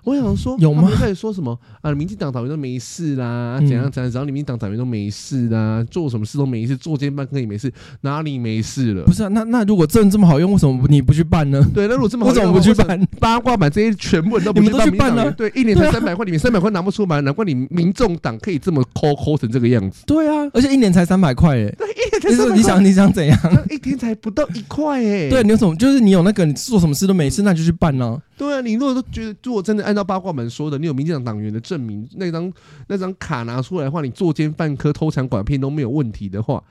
我想说，有吗？开始说什么啊？民进党党员都没事啦，怎样怎样？只要你民进党党员都没事啦，做什么事都没事，作奸犯科也没事，哪里没事了？不是啊，那那如果证这么好用，为什么你不去办呢？对，那如果这么好用，为什么不去办？八卦版这些全部人都不去办，你们都去办呢？对，一年才三百块，你们三百块拿不出来，难怪你民众党可以这么抠抠成这个样子。对啊，而且一年才三百块哎，对，一年才三百。你想你想怎样？一天才不到一块哎。对，你有什么？就是你有那个，你做什么事都没事，那就去办呢。对啊，你如果都觉得，如果真的按照八卦版说的，你有民进党党员的证明，那张那张卡拿出来的话，你作奸犯科、偷抢拐骗都没有问题的话，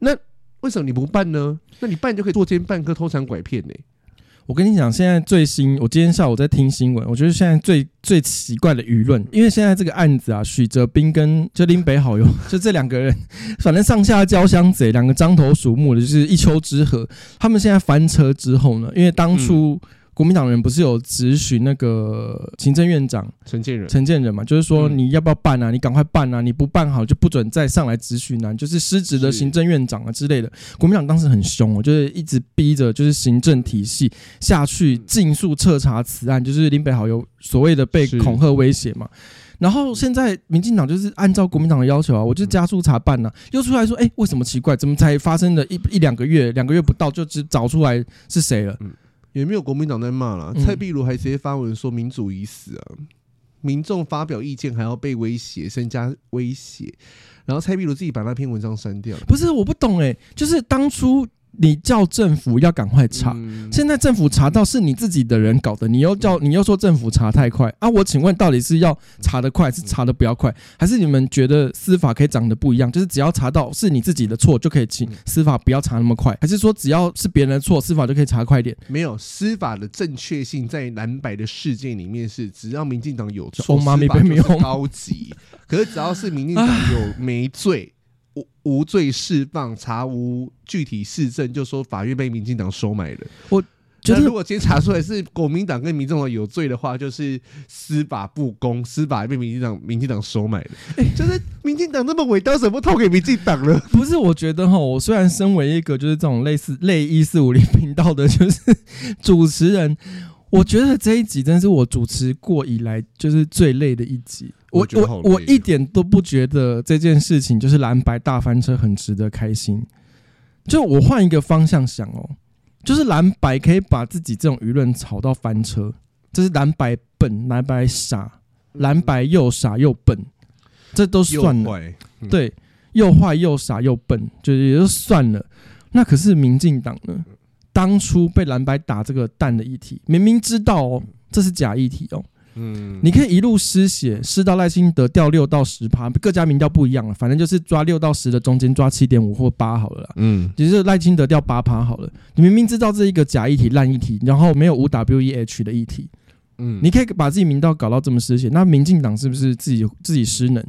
那为什么你不办呢？那你办就可以作奸犯科、偷抢拐骗呢？我跟你讲，现在最新，我今天下午在听新闻，我觉得现在最最奇怪的舆论，因为现在这个案子啊，许哲斌跟就林北好友，*laughs* 就这两个人，反正上下交相贼，两个獐头鼠目的，就是一丘之貉。他们现在翻车之后呢，因为当初。嗯国民党人不是有质询那个行政院长陈建仁，陈建仁嘛，就是说你要不要办啊？你赶快办啊！你不办好就不准再上来质询啊！就是失职的行政院长啊之类的。国民党当时很凶，我就是一直逼着就是行政体系下去尽速彻查此案，就是林北好有所谓的被恐吓威胁嘛。然后现在民进党就是按照国民党的要求啊，我就加速查办呢，又出来说，哎，为什么奇怪？怎么才发生了一一两个月，两个月不到就只找出来是谁了？也没有国民党在骂了，蔡壁如还直接发文说民主已死啊，民众发表意见还要被威胁，身家威胁，然后蔡壁如自己把那篇文章删掉了。不是，我不懂哎、欸，就是当初你叫政府要赶快查，嗯、现在政府查到是你自己的人搞的，你又叫你又说政府查太快啊？我请问到底是要查得快，是查得不要快，还是你们觉得司法可以长得不一样？就是只要查到是你自己的错，就可以请司法不要查那么快，还是说只要是别人的错，司法就可以查快一点？没有，司法的正确性在蓝白的世界里面是，只要民进党有错，司法就是高级。可是只要是民进党有没罪。无无罪释放，查无具体事证，就说法院被民进党收买了。我觉得，如果今天查出来是国民党跟民众党有罪的话，就是司法不公，司法被民进党民进党收买了。哎、欸，就是民进党那么伟大，怎么投给民进党了？*laughs* 不是，我觉得哈，我虽然身为一个就是这种类似类一四五零频道的，就是 *laughs* 主持人。我觉得这一集真是我主持过以来就是最累的一集。我我我，一点都不觉得这件事情就是蓝白大翻车很值得开心。就我换一个方向想哦，就是蓝白可以把自己这种舆论炒到翻车，这是蓝白笨、蓝白傻、蓝白又傻又笨，这都算了。嗯、对，又坏又傻又笨，就也就算了。那可是民进党呢？当初被蓝白打这个蛋的议题，明明知道哦，这是假议题哦。嗯，你可以一路失血，失到赖清德掉六到十趴，各家民调不一样了，反正就是抓六到十的中间抓七点五或八好了啦。嗯，其实赖清德掉八趴好了。你明明知道这一个假议题、烂议题，然后没有五 W E H 的议题，嗯，你可以把自己民调搞到这么失血，那民进党是不是自己自己失能？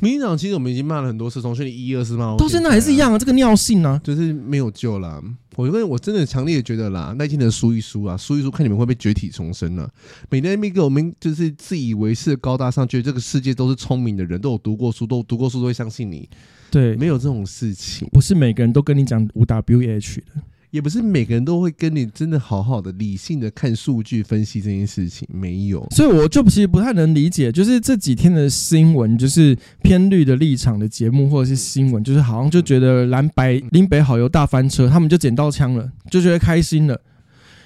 民进党其实我们已经骂了很多次，从去年一二四骂到现在还是一样啊，这个尿性啊，就是没有救了。我因为我真的强烈觉得啦，赖清德输一输啊，输一输，看你们会不会绝体重生啊。每天那边给我们就是自以为是高大上，觉得这个世界都是聪明的人，都有读过书，都有读过书都会相信你。对，没有这种事情，不是每个人都跟你讲五 W H 的。也不是每个人都会跟你真的好好的理性的看数据分析这件事情，没有，所以我就其实不太能理解，就是这几天的新闻，就是偏绿的立场的节目或者是新闻，就是好像就觉得蓝白林北好油大翻车，他们就捡到枪了，就觉得开心了。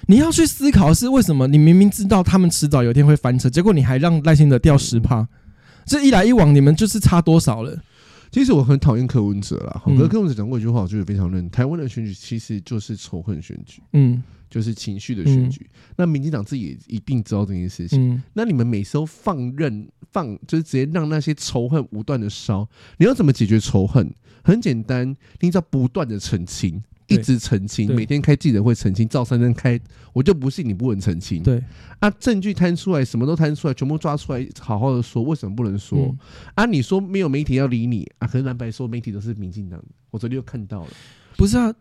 你要去思考是为什么？你明明知道他们迟早有一天会翻车，结果你还让耐心的掉十趴，这一来一往，你们就是差多少了？其实我很讨厌柯文哲啦，我跟柯文哲讲过一句话，我觉得非常认。台湾的选举其实就是仇恨选举，嗯，就是情绪的选举。嗯、那民进党自己也一定知道这件事情。嗯、那你们每次都放任放，就是直接让那些仇恨不断的烧，你要怎么解决仇恨？很简单，你只要不断的澄清。一直澄清，每天开记者会澄清，赵三三开，我就不信你不能澄清。对啊，证据摊出来，什么都摊出来，全部抓出来，好好的说，为什么不能说？嗯、啊，你说没有媒体要理你啊？可是蓝白说媒体都是民进党，我昨天又看到了，不是啊？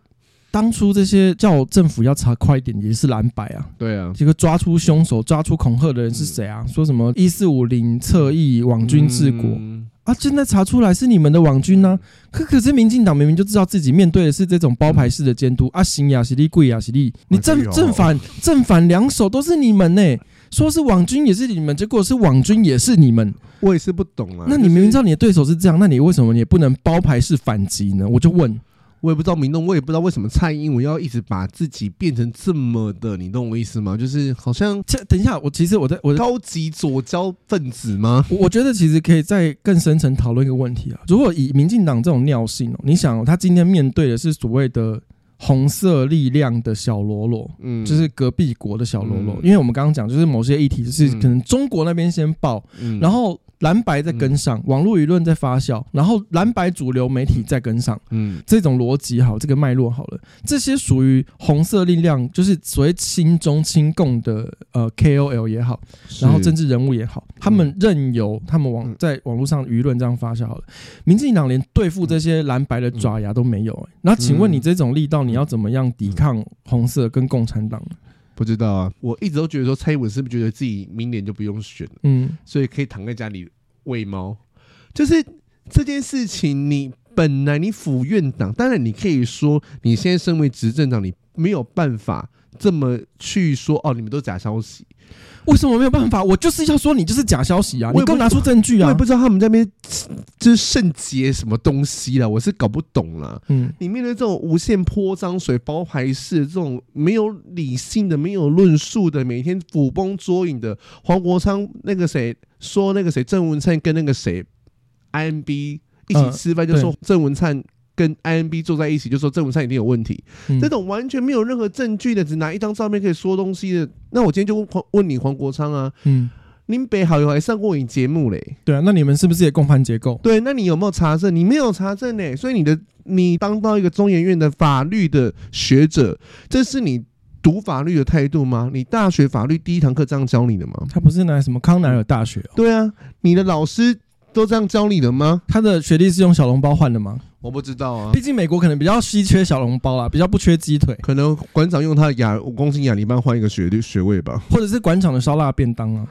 当初这些叫政府要查快一点，也是蓝白啊。对啊，这个抓出凶手、抓出恐吓的人是谁啊？嗯、说什么一四五零侧翼网军治国？嗯啊！现在查出来是你们的网军呢、啊，可可是民进党明明就知道自己面对的是这种包牌式的监督啊，行呀，实力贵呀，实力，你正正反正反两手都是你们呢、欸，说是网军也是你们，结果是网军也是你们，我也是不懂啊。那你明明知道你的对手是这样，那你为什么你也不能包牌式反击呢？我就问。我也不知道民众，我也不知道为什么蔡英文要一直把自己变成这么的，你懂我意思吗？就是好像这等一下，我其实我在我高级左交分子吗？我觉得其实可以再更深层讨论一个问题啊。如果以民进党这种尿性哦，你想他今天面对的是所谓的红色力量的小喽啰，嗯，就是隔壁国的小喽啰，因为我们刚刚讲就是某些议题就是可能中国那边先报，然后。蓝白在跟上，网络舆论在发酵，然后蓝白主流媒体在跟上，嗯，这种逻辑好，这个脉络好了，这些属于红色力量，就是所谓亲中亲共的呃 KOL 也好，然后政治人物也好，他们任由他们网在网络上舆论这样发酵好了，民进党连对付这些蓝白的爪牙都没有，欸，那请问你这种力道，你要怎么样抵抗红色跟共产党？不知道啊，我一直都觉得说蔡英文是不是觉得自己明年就不用选了，嗯，所以可以躺在家里喂猫。就是这件事情，你本来你府院党，当然你可以说你现在身为执政党，你没有办法这么去说哦，你们都假消息。为什么没有办法？我就是要说你就是假消息啊！你给我拿出证据啊！我也不知道他们在那边就是圣洁什么东西了，我是搞不懂了。嗯，里面的这种无限泼脏水、包牌式这种没有理性的、没有论述的、每天捕风捉影的黄国昌，那个谁说那个谁郑文灿跟那个谁 IMB 一起吃饭，就说郑文灿。跟 IMB 坐在一起，就说郑文灿一定有问题。嗯、这种完全没有任何证据的，只拿一张照片可以说东西的，那我今天就问问你黄国昌啊，嗯，您北好友还上过你节目嘞？对啊，那你们是不是也共犯结构？对，那你有没有查证？你没有查证呢，所以你的你当到一个中研院的法律的学者，这是你读法律的态度吗？你大学法律第一堂课这样教你的吗？他不是拿什么康奈尔大学、哦？对啊，你的老师。都这样教你的吗？他的学历是用小笼包换的吗？我不知道啊。毕竟美国可能比较稀缺小笼包啦，比较不缺鸡腿。可能馆长用他的亚五公斤亚泥巴换一个学历学位吧，或者是馆长的烧腊便当啊。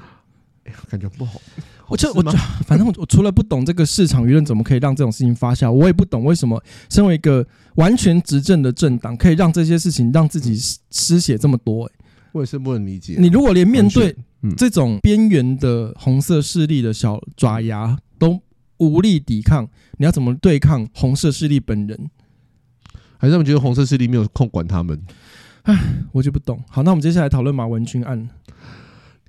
哎呀，感觉不好。我就我就反正我我除了不懂这个市场舆论怎么可以让这种事情发酵，我也不懂为什么身为一个完全执政的政党，可以让这些事情让自己失血这么多、欸。我也是不能理解。你如果连面对这种边缘的红色势力的小爪牙都无力抵抗，你要怎么对抗红色势力本人？还是他们觉得红色势力没有空管他们？唉，我就不懂。好，那我们接下来讨论马文君案。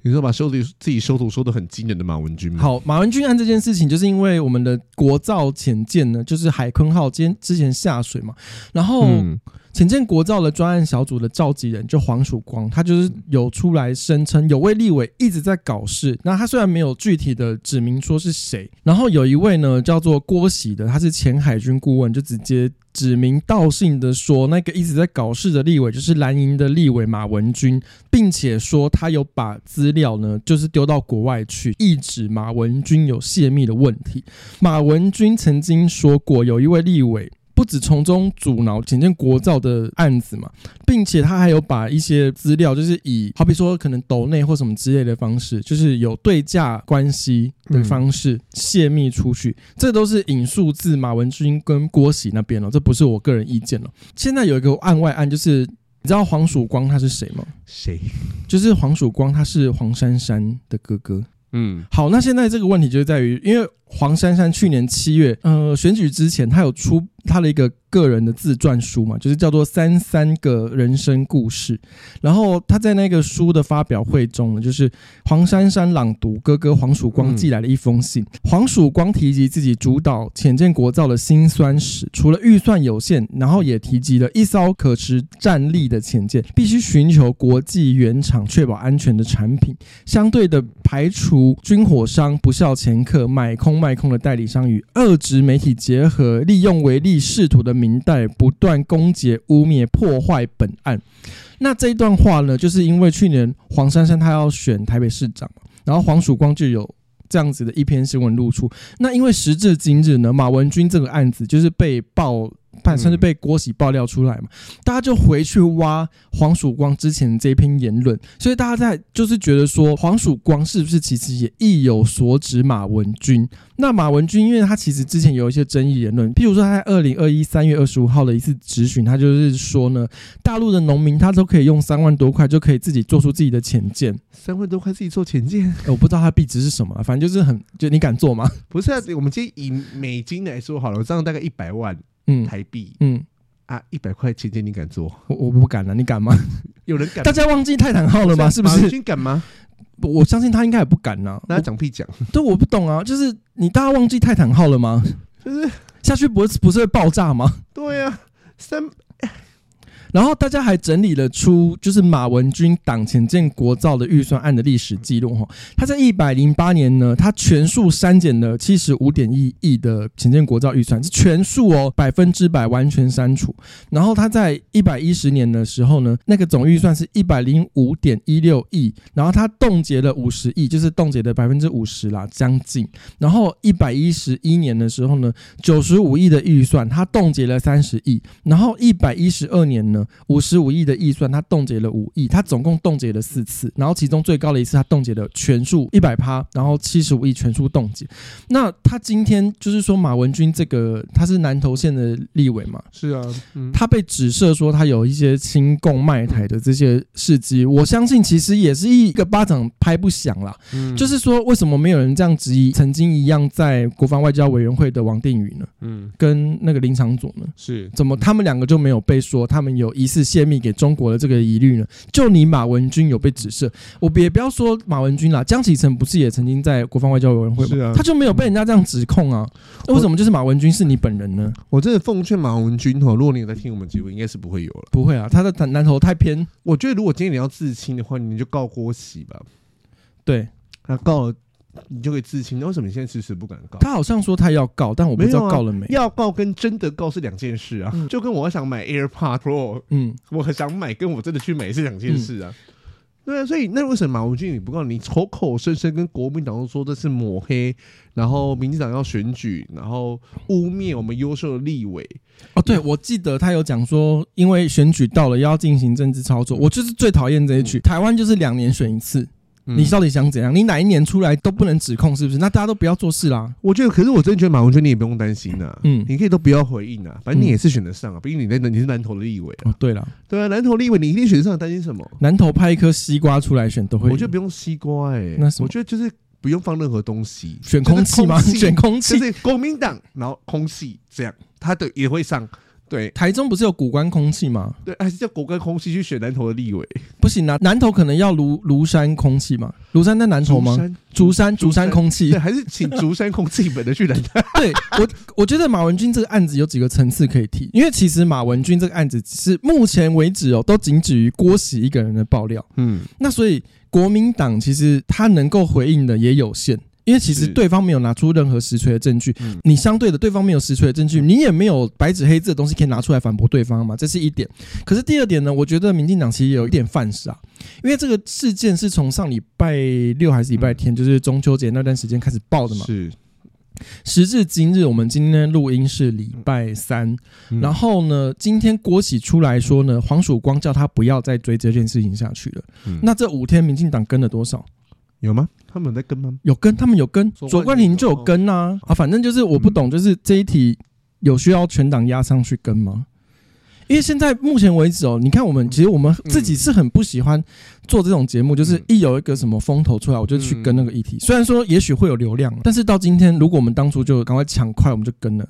你说把修图自己修图修的很惊人的马文君吗？好，马文君案这件事情，就是因为我们的国造潜舰呢，就是海坤号今天之前下水嘛，然后。嗯潜舰国造的专案小组的召集人就黄曙光，他就是有出来声称有位立委一直在搞事。那他虽然没有具体的指明说是谁，然后有一位呢叫做郭喜的，他是前海军顾问，就直接指名道姓的说那个一直在搞事的立委就是蓝营的立委马文君，并且说他有把资料呢就是丢到国外去，一指马文君有泄密的问题。马文君曾经说过，有一位立委。不止从中阻挠潜舰国造的案子嘛，并且他还有把一些资料，就是以好比说可能斗内或什么之类的方式，就是有对价关系的方式泄密出去，这都是引述自马文君跟郭喜那边了，这不是我个人意见了。现在有一个案外案，就是你知道黄曙光他是谁吗？谁？就是黄曙光，他是黄珊珊的哥哥。嗯，好，那现在这个问题就在于，因为黄珊珊去年七月，呃，选举之前，她有出她的一个。个人的自传书嘛，就是叫做《三三个人生故事》。然后他在那个书的发表会中呢，就是黄珊珊朗读哥哥黄曙光寄来的一封信。黄曙光提及自己主导浅见国造的辛酸史，除了预算有限，然后也提及了一艘可持战力的浅见必须寻求国际原厂确保安全的产品，相对的排除军火商不肖掮客、买空卖空的代理商与二职媒体结合，利用唯利是图的。明代不断攻击、污蔑、破坏本案。那这一段话呢，就是因为去年黄珊珊她要选台北市长，然后黄曙光就有这样子的一篇新闻露出。那因为时至今日呢，马文君这个案子就是被爆。判甚至被郭喜爆料出来嘛，大家就回去挖黄曙光之前的这篇言论，所以大家在就是觉得说黄曙光是不是其实也意有所指马文君？那马文君因为他其实之前有一些争议言论，譬如说他在二零二一三月二十五号的一次质询，他就是说呢，大陆的农民他都可以用三万多块就可以自己做出自己的浅见，三万多块自己做潜舰，我不知道他币值是什么，反正就是很就你敢做吗？不是啊，我们今天以美金来说好了，这样大概一百万。嗯，台币，嗯啊，一百块钱钱你敢做？我我不敢了，你敢吗？*laughs* 有人敢？大家忘记泰坦号了吗？是不是？敢吗？我相信他应该也不敢呐。那讲屁讲？对，我不懂啊，就是你大家忘记泰坦号了吗？就是下去不是不是会爆炸吗？对呀，三。然后大家还整理了出，就是马文君党前建国造的预算案的历史记录哈。他在一百零八年呢，他全数删减了七十五点一亿的前建国造预算，是全数哦，百分之百完全删除。然后他在一百一十年的时候呢，那个总预算是一百零五点一六亿，然后他冻结了五十亿，就是冻结的百分之五十啦，将近。然后一百一十一年的时候呢，九十五亿的预算，他冻结了三十亿。然后一百一十二年呢。五十五亿的预算，他冻结了五亿，他总共冻结了四次，然后其中最高的一次，他冻结了全数一百趴，然后七十五亿全数冻结。那他今天就是说马文君这个他是南投县的立委嘛？是啊，嗯、他被指涉说他有一些亲共卖台的这些事迹，我相信其实也是一个巴掌拍不响啦。嗯、就是说为什么没有人这样质疑曾经一样在国防外交委员会的王定宇呢？嗯，跟那个林长佐呢？是，怎么他们两个就没有被说他们有？有疑似泄密给中国的这个疑虑呢？就你马文君有被指涉，我别不要说马文君啦，江启臣不是也曾经在国防外交委员会吗？啊、他就没有被人家这样指控啊？那为什么就是马文君是你本人呢？我真的奉劝马文君哦，如果你有在听我们节目，应该是不会有了。不会啊，他的南头太偏。我觉得如果今天你要自清的话，你就告郭喜吧。对，他告了。你就可以自清，那为什么你现在迟迟不敢告？他好像说他要告，但我不知道告了没。没要告跟真的告是两件事啊，嗯、就跟我想买 AirPod Pro，嗯，我很想买，跟我真的去买是两件事啊。嗯、对啊，所以那为什么马文君你不告？你口口声声跟国民党都说这是抹黑，然后民进党要选举，然后污蔑我们优秀的立委。哦，对，我记得他有讲说，因为选举到了要进行政治操作，我就是最讨厌这一句。嗯、台湾就是两年选一次。你到底想怎样？你哪一年出来都不能指控，是不是？那大家都不要做事啦。我觉得，可是我真的觉得马文君你也不用担心呐。嗯，你可以都不要回应啊，反正你也是选得上啊。毕竟你在你是南投的立委。哦，对了，对啊，南投立委你一定选得上，担心什么？南投派一颗西瓜出来选都会。我觉得不用西瓜哎，那我觉得就是不用放任何东西，选空气吗？选空气，就是国民党，然后空气这样，他的也会上。对，台中不是有古关空气吗？对，还是叫古关空气去选南投的立委？不行啊，南投可能要庐庐山空气嘛？庐山在南投吗？竹山竹山空气，对，还是请竹山空气本的去南投？*laughs* 对我，我觉得马文君这个案子有几个层次可以提，因为其实马文君这个案子只是目前为止哦，都仅止于郭喜一个人的爆料。嗯，那所以国民党其实他能够回应的也有限。因为其实对方没有拿出任何实锤的证据，你相对的对方没有实锤的证据，你也没有白纸黑字的东西可以拿出来反驳对方嘛，这是一点。可是第二点呢，我觉得民进党其实有一点犯傻，因为这个事件是从上礼拜六还是礼拜天，就是中秋节那段时间开始爆的嘛。是。时至今日，我们今天录音是礼拜三，然后呢，今天郭喜出来说呢，黄曙光叫他不要再追这件事情下去了。那这五天民进党跟了多少？有吗？他们有在跟吗？有跟，他们有跟。左冠廷就有跟呐、啊。啊，反正就是我不懂，就是这一题有需要全党压上去跟吗？因为现在目前为止哦，你看我们其实我们自己是很不喜欢做这种节目，就是一有一个什么风头出来，我就去跟那个议题。虽然说也许会有流量，但是到今天，如果我们当初就赶快抢快，我们就跟了。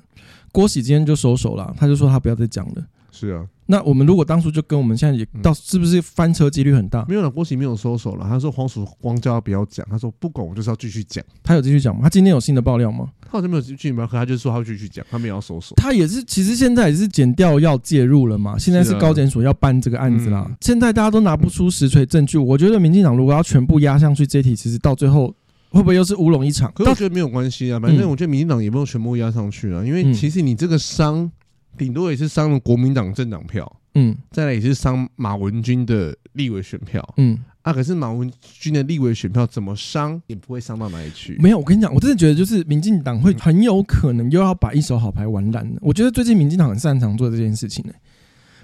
郭喜今天就收手了，他就说他不要再讲了。是啊。那我们如果当初就跟我们现在也到，是不是翻车几率很大？嗯、没有了，郭喜没有收手了。他说黄鼠光叫他不要讲，他说不管我就是要继续讲。他有继续讲吗？他今天有新的爆料吗？他好像没有继续吗？可他就说他会继续讲，他没有要收手。他也是，其实现在也是剪掉要介入了嘛。现在是高检署要办这个案子啦。嗯、现在大家都拿不出实锤证据，我觉得民进党如果要全部压上去这一题，其实到最后会不会又是乌龙一场？可我觉得没有关系啊，反正我觉得民进党也不用全部压上去啊，因为其实你这个伤，顶多也是伤了国民党政党票。嗯，再来也是伤马文君的立委选票，嗯啊，可是马文君的立委选票怎么伤也不会伤到哪里去。没有，我跟你讲，我真的觉得就是民进党会很有可能又要把一手好牌玩烂了。我觉得最近民进党很擅长做这件事情呢、欸。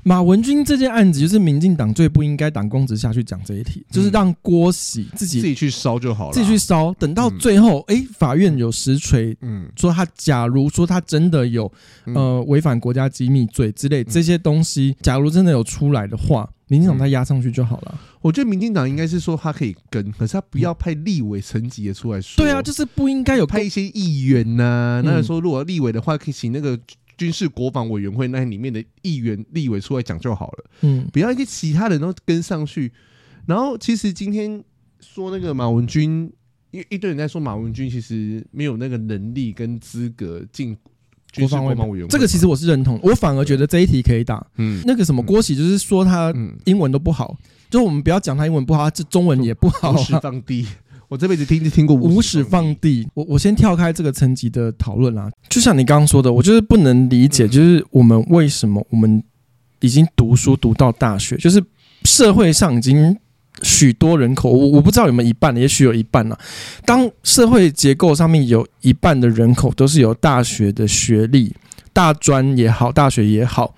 马文君这件案子，就是民进党最不应该党公职下去讲这一题，就是让郭喜自己自己去烧就好了，自己去烧。等到最后，哎，法院有实锤，嗯，说他假如说他真的有呃违反国家机密罪之类这些东西，假如真的有出来的话，民进党他压上去就好了。我觉得民进党应该是说他可以跟，可是他不要派立委层级的出来说。对啊，就是不应该有派一些议员呐。那说如果立委的话，可以请那个。军事国防委员会那里面的议员、立委出来讲就好了，嗯，不要一些其他人都跟上去。然后，其实今天说那个马文君，一一堆人在说马文君其实没有那个能力跟资格进军事国防委员会。这个其实我是认同，我反而觉得这一题可以打。嗯，那个什么郭喜就是说他英文都不好，就我们不要讲他英文不好，他这中文也不好，无耻放低。我这辈子听就听过无始放地，我我先跳开这个层级的讨论啦。就像你刚刚说的，我就是不能理解，就是我们为什么我们已经读书读到大学，就是社会上已经许多人口，我我不知道有没有一半，也许有一半了。当社会结构上面有一半的人口都是有大学的学历，大专也好，大学也好，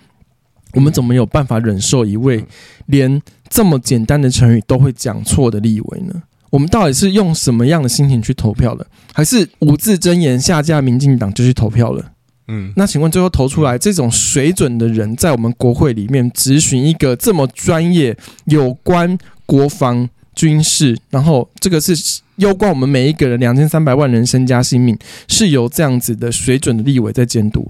我们怎么有办法忍受一位连这么简单的成语都会讲错的立委呢？我们到底是用什么样的心情去投票的？还是五字真言下架民进党就去投票了？嗯，那请问最后投出来这种水准的人，在我们国会里面咨询一个这么专业、有关国防军事，然后这个是攸关我们每一个人两千三百万人身家性命，是由这样子的水准的立委在监督。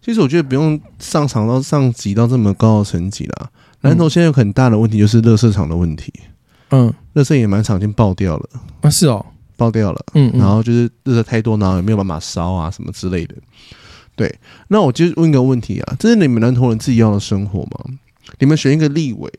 其实我觉得不用上场到上级到这么高的层级啦。南投现在有很大的问题就是热色场的问题，嗯，垃圾也蛮常见爆掉了。啊，是哦，爆掉了，嗯，然后就是垃圾太多，然后也没有办法烧啊什么之类的。对，那我就问一个问题啊，这是你们南投人自己要的生活吗？你们选一个立委，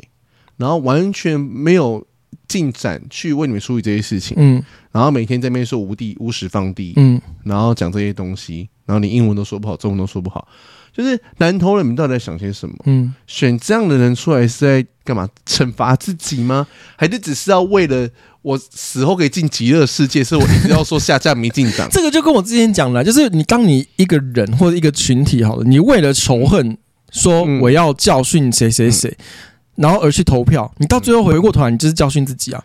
然后完全没有进展去为你们处理这些事情，嗯，然后每天在那边说无地无始放地，嗯，然后讲这些东西，然后你英文都说不好，中文都说不好。就是南投人，你们到底在想些什么？嗯，选这样的人出来是在干嘛？惩罚自己吗？还是只是要为了我死后可以进极乐世界？是我一直要说下架民进党？*laughs* 这个就跟我之前讲了，就是你当你一个人或者一个群体好了，你为了仇恨说我要教训谁谁谁，然后而去投票，你到最后回过头来，你就是教训自己啊。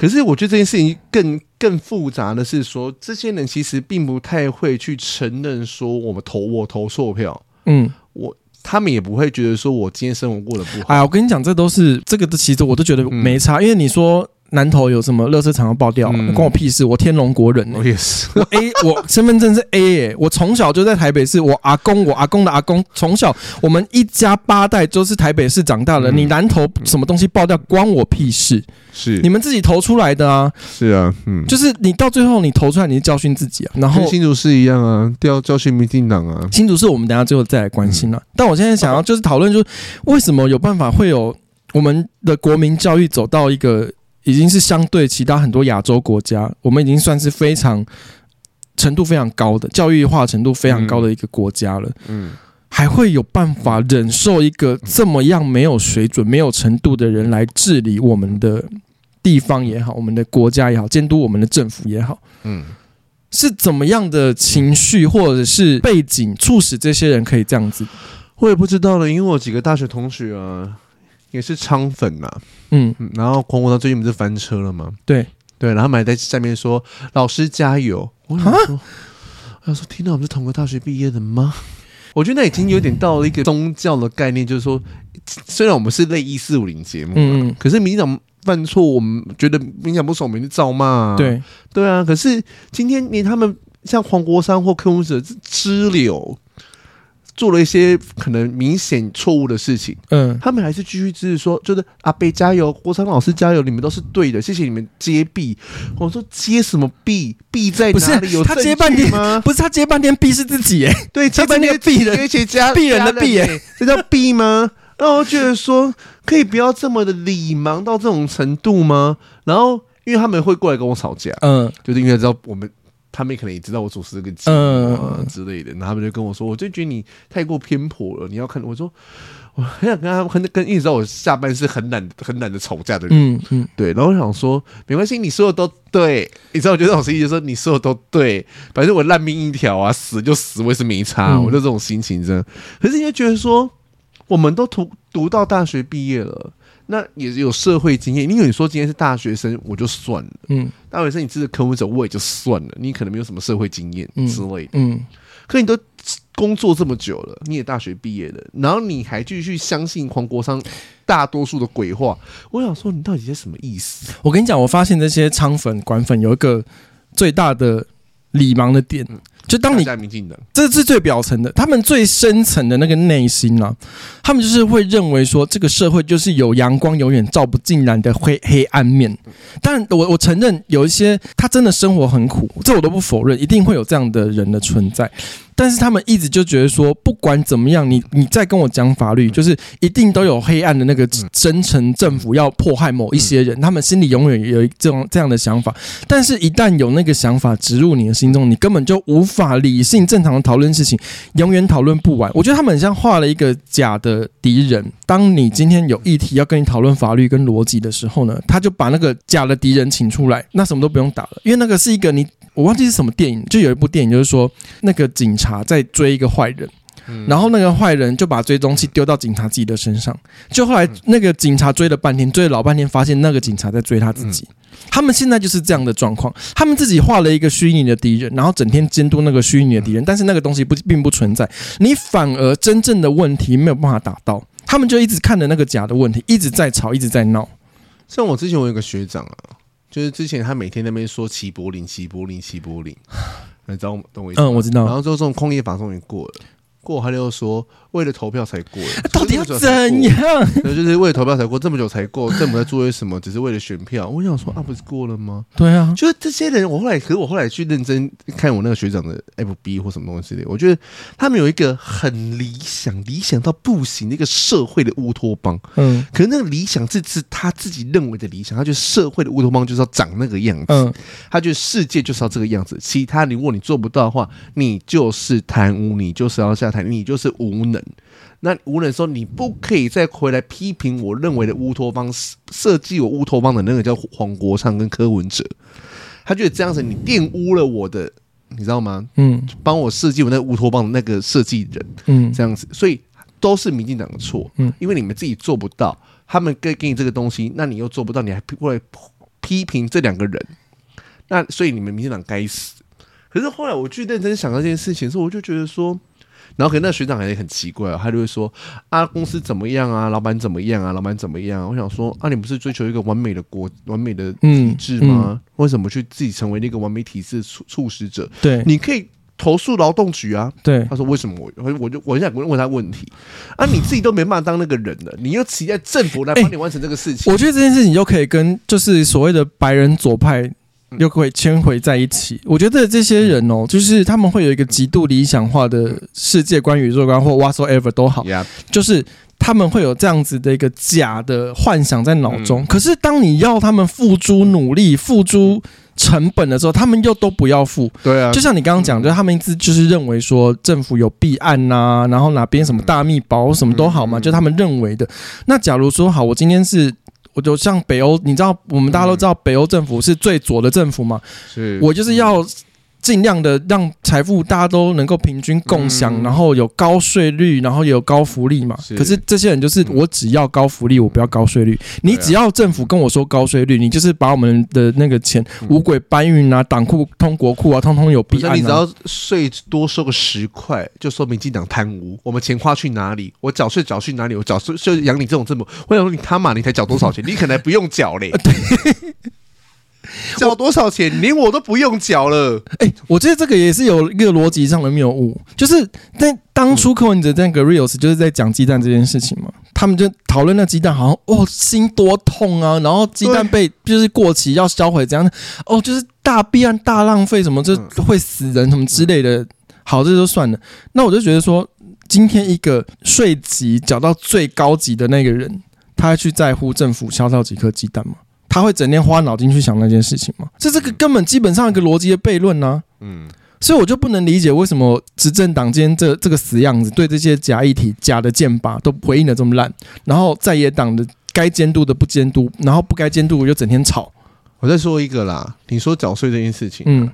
可是我觉得这件事情更更复杂的是说，这些人其实并不太会去承认说我们投我投错票。嗯，我他们也不会觉得说我今天生活过得不好。哎呀，我跟你讲，这都是这个的，其实我都觉得没差，嗯、因为你说。南投有什么垃圾场要爆掉？嗯、关我屁事！我天龙国人、欸，我也是。我 A，我身份证是 A 诶、欸，我从小就在台北市。我阿公，我阿公的阿公，从小我们一家八代都是台北市长大的。嗯、你南投什么东西爆掉，关我屁事！是你们自己投出来的啊。是啊，嗯，就是你到最后你投出来，你是教训自己啊。然后新竹市一样啊，调教训民进党啊。新竹市我们等下最后再来关心了、啊。嗯、但我现在想要就是讨论，就是为什么有办法会有我们的国民教育走到一个。已经是相对其他很多亚洲国家，我们已经算是非常程度非常高的教育化程度非常高的一个国家了。嗯，还会有办法忍受一个这么样没有水准、没有程度的人来治理我们的地方也好，我们的国家也好，监督我们的政府也好。嗯，是怎么样的情绪或者是背景促使这些人可以这样子？我也不知道了，因为我几个大学同学啊。也是昌粉呐、啊，嗯，然后黄国昌最近不是翻车了吗？对对，然后他们还在下面说老师加油。我想说，蛤我说听到我们是同个大学毕业的吗？我觉得那已经有点到了一个宗教的概念，就是说，虽然我们是类一四五零节目，嗯，可是民进党犯错，我们觉得民进党不爽，我们就照骂、啊。对对啊，可是今天连他们像黄国昌或柯文哲支流。做了一些可能明显错误的事情，嗯，他们还是继续支持说，就是阿贝加油，国昌老师加油，你们都是对的，谢谢你们接币。我说接什么币？币在哪里？有 *laughs* 他接半天吗？不是他接半天币是自己哎，对，接半天币的，而且加币人的币哎，这叫币吗？那我觉得说可以不要这么的礼盲到这种程度吗？然后因为他们会过来跟我吵架，嗯，就是因为知道我们。他们可能也知道我主持这个节目啊之类的，然后他们就跟我说：“我就觉得你太过偏颇了，你要看。”我说：“我很想跟他们很跟，一直知道我下班是很懒很懒得吵架的人。”嗯嗯，对。然后我想说：“没关系，你说的都对。”你知道，我觉得这种心情就是说你说的都对，反正我烂命一条啊，死就死，我也是没差。我就这种心情真的。可是你就觉得说，我们都读读到大学毕业了。那也有社会经验，因为你说今天是大学生，我就算了。嗯，大学生你这个科目者我也就算了，你可能没有什么社会经验之类的。嗯，嗯，可你都工作这么久了，你也大学毕业了，然后你还继续相信黄国昌大多数的鬼话，我想说你到底是什么意思？我跟你讲，我发现这些仓粉、管粉有一个最大的礼盲的点。嗯就当你这是最表层的，他们最深层的那个内心啊，他们就是会认为说，这个社会就是有阳光永远照不进来的黑黑暗面。但我我承认有一些他真的生活很苦，这我都不否认，一定会有这样的人的存在。但是他们一直就觉得说，不管怎么样，你你再跟我讲法律，就是一定都有黑暗的那个深层政府要迫害某一些人，他们心里永远有这种这样的想法。但是，一旦有那个想法植入你的心中，你根本就无法理性正常的讨论事情，永远讨论不完。我觉得他们很像画了一个假的敌人。当你今天有议题要跟你讨论法律跟逻辑的时候呢，他就把那个假的敌人请出来，那什么都不用打了，因为那个是一个你。我忘记是什么电影，就有一部电影，就是说那个警察在追一个坏人，然后那个坏人就把追踪器丢到警察自己的身上，就后来那个警察追了半天，追了老半天，发现那个警察在追他自己。他们现在就是这样的状况，他们自己画了一个虚拟的敌人，然后整天监督那个虚拟的敌人，但是那个东西不并不存在，你反而真正的问题没有办法打到，他们就一直看着那个假的问题，一直在吵，一直在闹。像我之前我有个学长啊。就是之前他每天在那边说齐柏林，齐柏林，齐柏林，*sighs* 你知道懂我意思？嗯，我知道。然后之后这种矿业法终于过了，过，他就说为了投票才过，到底要怎样？就是为了投票才过，这么久才过，政府在做些什么？只是为了选票。我想说啊，不是过了吗？对啊，就是这些人，我后来，可是我后来去认真看我那个学长的 FB 或什么东西的，我觉得他们有一个很理想、理想到不行的一个社会的乌托邦。嗯，可是那个理想这是他自己认为的理想，他觉得社会的乌托邦就是要长那个样子，嗯，他觉得世界就是要这个样子，其他如果你做不到的话，你就是贪污，你就是要下台，你就是无能。那无论说你不可以再回来批评我认为的乌托邦设计我乌托邦的那个叫黄国昌跟柯文哲，他觉得这样子你玷污了我的，你知道吗？嗯，帮我设计我那乌托邦的那个设计人，嗯，这样子，所以都是民进党的错，嗯，因为你们自己做不到，他们给给你这个东西，那你又做不到，你还过来批评这两个人，那所以你们民进党该死。可是后来我去认真想到这件事情的时候，我就觉得说。然后可能那学长也很奇怪，他就会说啊，公司怎么样啊，老板怎么样啊，老板怎么样啊？我想说啊，你不是追求一个完美的国、完美的体制吗？嗯嗯、为什么去自己成为那个完美体制的促促使者？对，你可以投诉劳动局啊。对，他说为什么我我就我现在问他问题啊，你自己都没办法当那个人了，你又期待政府来帮你完成这个事情？欸、我觉得这件事情就可以跟就是所谓的白人左派。又会牵回在一起。我觉得这些人哦，就是他们会有一个极度理想化的世界观、宇宙观或 whatsoever 都好，就是他们会有这样子的一个假的幻想在脑中。可是当你要他们付诸努力、付诸成本的时候，他们又都不要付。对啊，就像你刚刚讲，就是他们一直就是认为说政府有弊案呐，然后哪边什么大秘保什么都好嘛，就他们认为的。那假如说好，我今天是。我就像北欧，你知道，我们大家都知道北欧政府是最左的政府嘛？是我就是要。尽量的让财富大家都能够平均共享，然后有高税率，然后也有高福利嘛。可是这些人就是我只要高福利，我不要高税率。你只要政府跟我说高税率，你就是把我们的那个钱五轨搬运啊、党库通国库啊，通通有弊案。你只要税多收个十块，就说民进党贪污，我们钱花去哪里？我缴税缴去哪里？我缴税就养你这种政府。我想说你他妈，你才缴多少钱？你可能不用缴嘞。*laughs* 缴多少钱，连我都不用缴了。哎、欸，我觉得这个也是有一个逻辑上的谬误，就是在当初柯文哲那个 reels 就是在讲鸡蛋这件事情嘛，他们就讨论那鸡蛋好像哦心多痛啊，然后鸡蛋被就是过期要销毁这样，哦就是大弊案大浪费什么就会死人什么之类的，好这就算了。那我就觉得说，今天一个税级缴到最高级的那个人，他会去在乎政府销到几颗鸡蛋吗？他会整天花脑筋去想那件事情吗？这这个根本基本上一个逻辑的悖论呢。嗯，所以我就不能理解为什么执政党今天这这个死样子，对这些假议题、假的箭靶都回应的这么烂，然后在野党的该监督的不监督，然后不该监督的又整天吵。我再说一个啦，你说缴税这件事情，嗯，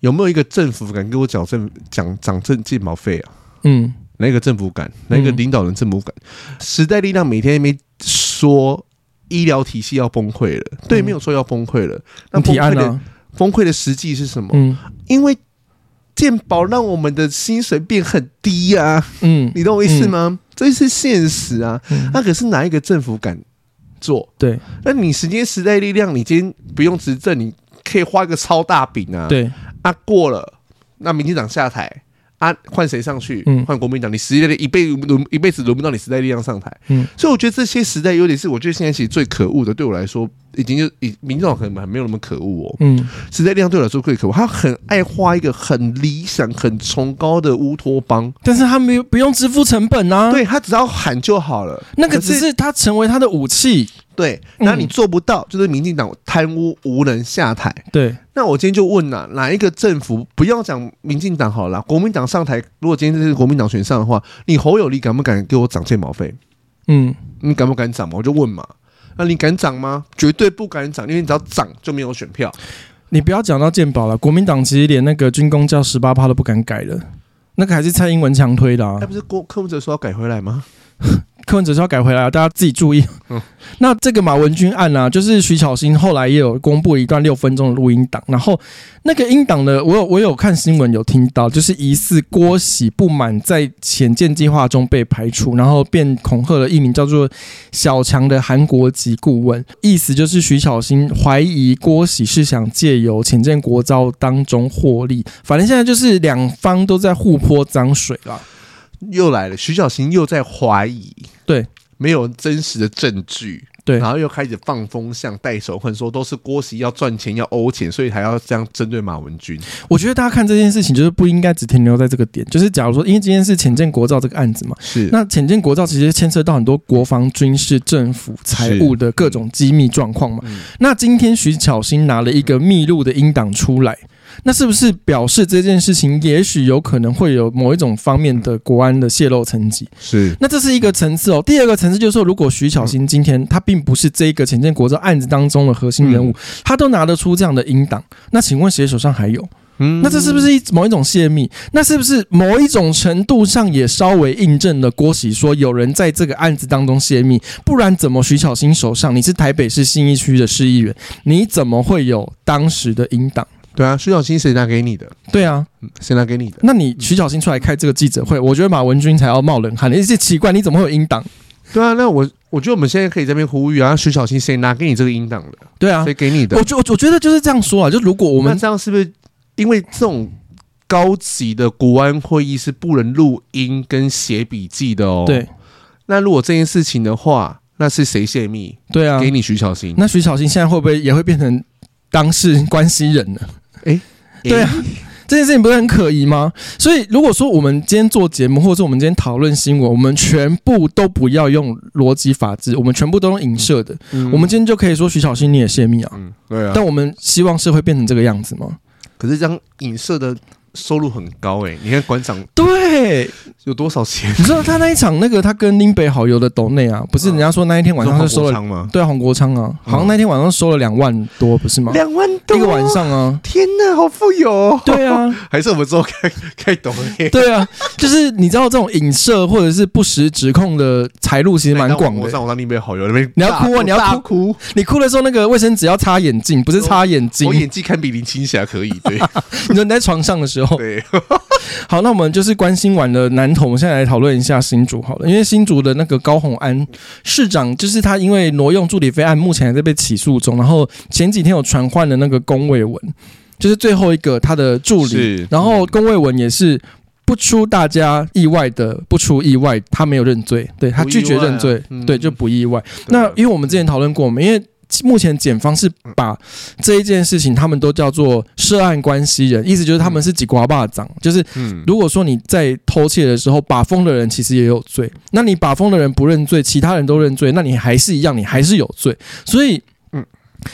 有没有一个政府敢给我缴政讲涨政健保费啊？嗯，哪个政府敢？哪个领导人政府敢？时代力量每天没说。医疗体系要崩溃了，对，没有说要崩溃了。那崩溃的崩溃的实际是什么？嗯，因为健保让我们的薪水变很低啊。嗯，你懂我意思吗？这是现实啊。那可是哪一个政府敢做？对，那你时间时代力量，你今天不用执政，你可以画一个超大饼啊。对，啊过了，那民进党下台。啊，换谁上去？嗯换国民党，你时代一辈轮一辈子轮不到你时代力量上台。嗯，所以我觉得这些时代有点是，我觉得现在其实最可恶的，对我来说，已经就以民众可能还没有那么可恶哦。嗯，时代力量对我来说最可恶，他很爱画一个很理想、很崇高的乌托邦，但是他没有不用支付成本啊。对，他只要喊就好了，那个只是他成为他的武器。对，那你做不到，就是民进党贪污无能下台。对，那我今天就问了，哪一个政府不要讲民进党好了，国民党上台，如果今天是国民党选上的话，你侯友谊敢不敢给我涨建保费？嗯，你敢不敢涨嘛？我就问嘛，那你敢涨吗？绝对不敢涨，因为你只要涨就没有选票。你不要讲到健保了，国民党其实连那个军工教十八趴都不敢改了，那个还是蔡英文强推的啊。那不是郭柯文哲说要改回来吗？*laughs* 柯文哲是要改回来，大家自己注意。嗯，那这个马文君案呢、啊，就是徐巧芯后来也有公布一段六分钟的录音档，然后那个音档呢，我有我有看新闻有听到，就是疑似郭喜不满在潜舰计划中被排除，然后便恐吓了一名叫做小强的韩国籍顾问，意思就是徐巧芯怀疑郭喜是想借由潜舰国造当中获利，反正现在就是两方都在互泼脏水了。又来了，徐小新又在怀疑，对，没有真实的证据。对，然后又开始放风向、带手恨，说都是郭熙要赚钱、要欧钱，所以还要这样针对马文君。我觉得大家看这件事情，就是不应该只停留在这个点。就是假如说，因为今天是浅见国造这个案子嘛，是那浅见国造其实牵涉到很多国防、军事、政府、财务的各种机密状况嘛。嗯、那今天徐小新拿了一个密录的音档出来。那是不是表示这件事情也许有可能会有某一种方面的国安的泄露层级？是。那这是一个层次哦。第二个层次就是说，如果徐巧芯今天他并不是这个潜舰国这案子当中的核心人物，他都拿得出这样的音档，那请问谁手上还有？嗯，那这是不是一某一种泄密？那是不是某一种程度上也稍微印证了郭喜说有人在这个案子当中泄密？不然怎么徐巧芯手上你是台北市信义区的市议员，你怎么会有当时的音档？对啊，徐小新谁拿给你的？对啊，谁拿给你的？那你徐小新出来开这个记者会，我觉得马文君才要冒冷汗。你是奇怪，你怎么会有音档？对啊，那我我觉得我们现在可以这边呼吁啊，徐小新谁拿给你这个音档的？对啊，谁给你的？我觉我我觉得就是这样说啊，就如果我们这样是不是因为这种高级的国安会议是不能录音跟写笔记的哦？对。那如果这件事情的话，那是谁泄密？对啊，给你徐小新。那徐小新现在会不会也会变成当事关系人呢？哎，对啊，这件事情不是很可疑吗？所以如果说我们今天做节目，或者说我们今天讨论新闻，我们全部都不要用逻辑法治，我们全部都用影射的，嗯、我们今天就可以说徐小新你也泄密啊，嗯，对啊。但我们希望社会变成这个样子吗？可是这样影射的。收入很高哎、欸，你看馆长对有多少钱？你知道他那一场那个他跟林北好友的斗内啊，不是人家说那一天晚上就收了吗？对啊，黄国昌啊，好像那天晚上收了两万多，不是吗？两万多一个晚上啊！天哪，好富有哦！对啊，*laughs* 还是我们之后开开抖内？对啊，就是你知道这种影射或者是不实指控的财路其实蛮广的。我上我当林北好友那边，你要哭啊！你要哭，你哭的时候那个卫生纸要擦眼镜，不是擦眼睛。我演技堪比林青霞，可以对。*laughs* 你说你在床上的时候，对。*laughs* 好，那我们就是关心完了南投，我们现在来讨论一下新竹好了。因为新竹的那个高虹安市长，就是他因为挪用助理费案，目前还在被起诉中。然后前几天有传唤的那个龚卫文，就是最后一个他的助理。然后龚卫文也是不出大家意外的，不出意外，他没有认罪，对他拒绝认罪，啊嗯、对就不意外。那因为我们之前讨论过，我们因为。目前检方是把这一件事情，他们都叫做涉案关系人，意思就是他们是几瓜霸掌，就是如果说你在偷窃的时候把风的人其实也有罪，那你把风的人不认罪，其他人都认罪，那你还是一样，你还是有罪。所以，嗯，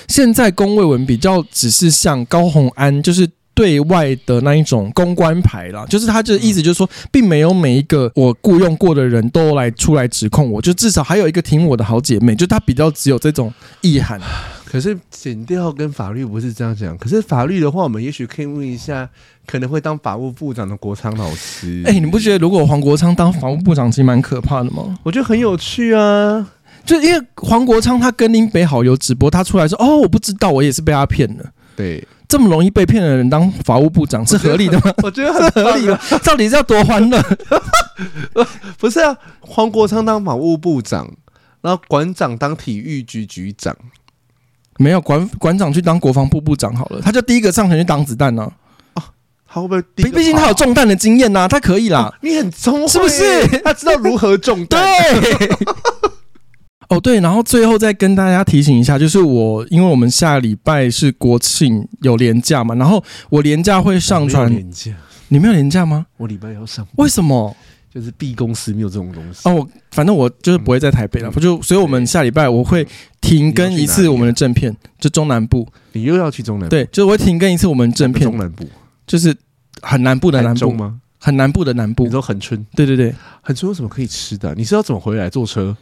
现在龚卫文比较只是像高红安，就是。对外的那一种公关牌啦，就是他的意思，就是说，并没有每一个我雇佣过的人都来出来指控我，就至少还有一个挺我的好姐妹，就他比较只有这种意涵。*sighs* 可是检调跟法律不是这样讲，可是法律的话，我们也许可以问一下，可能会当法务部长的国昌老师。哎，你不觉得如果黄国昌当法务部长，其实蛮可怕的吗？我觉得很有趣啊，就因为黄国昌他跟林北好友直播，他出来说，哦，我不知道，我也是被他骗了。对。这么容易被骗的人当法务部长是合理的吗？*laughs* 我觉得很合理啊，*laughs* 到底是要多欢乐？*laughs* 不是啊，黄国昌当法务部长，然后馆长当体育局局长，没有馆馆长去当国防部部长好了，他就第一个上前去挡子弹呢。啊，他会不会？毕毕竟他有中弹的经验呐，他可以啦。你很聪明，是不是？他知道如何中弹。对。哦，对，然后最后再跟大家提醒一下，就是我，因为我们下礼拜是国庆有连假嘛，然后我连假会上传。连假？你没有连假吗？我礼拜要上。为什么？就是 B 公司没有这种东西。哦，我反正我就是不会在台北了，不、嗯、就所以我们下礼拜我会停更一次我们的正片，就中南部。你又要去中南部？对，就是我会停更一次我们正片。中南部就是很南部的南部吗？很南部的南部。你说恒春？对对对，恒春有什么可以吃的？你是要怎么回来？坐车？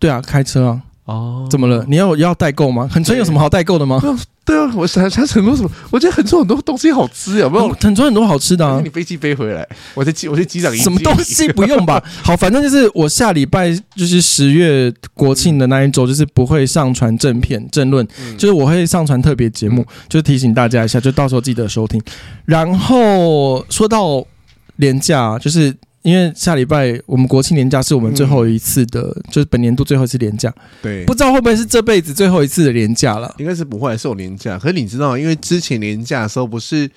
对啊，开车啊。哦，怎么了？你要要代购吗？恒春有什么好代购的吗？对啊，我想想很多什么，我觉得恒春很多东西好吃，有没有？恒春很多好吃的啊！你飞机飞回来，我在机，我在机场。什么东西不用吧？*laughs* 好，反正就是我下礼拜就是十月国庆的那一周，就是不会上传正片正论，就是我会上传特别节目，就提醒大家一下，就到时候记得收听。然后说到连假，就是。因为下礼拜我们国庆年假是我们最后一次的，嗯、就是本年度最后一次年假。对，不知道会不会是这辈子最后一次的年假了？应该是不会，是有年假。可是你知道，因为之前年假的时候不是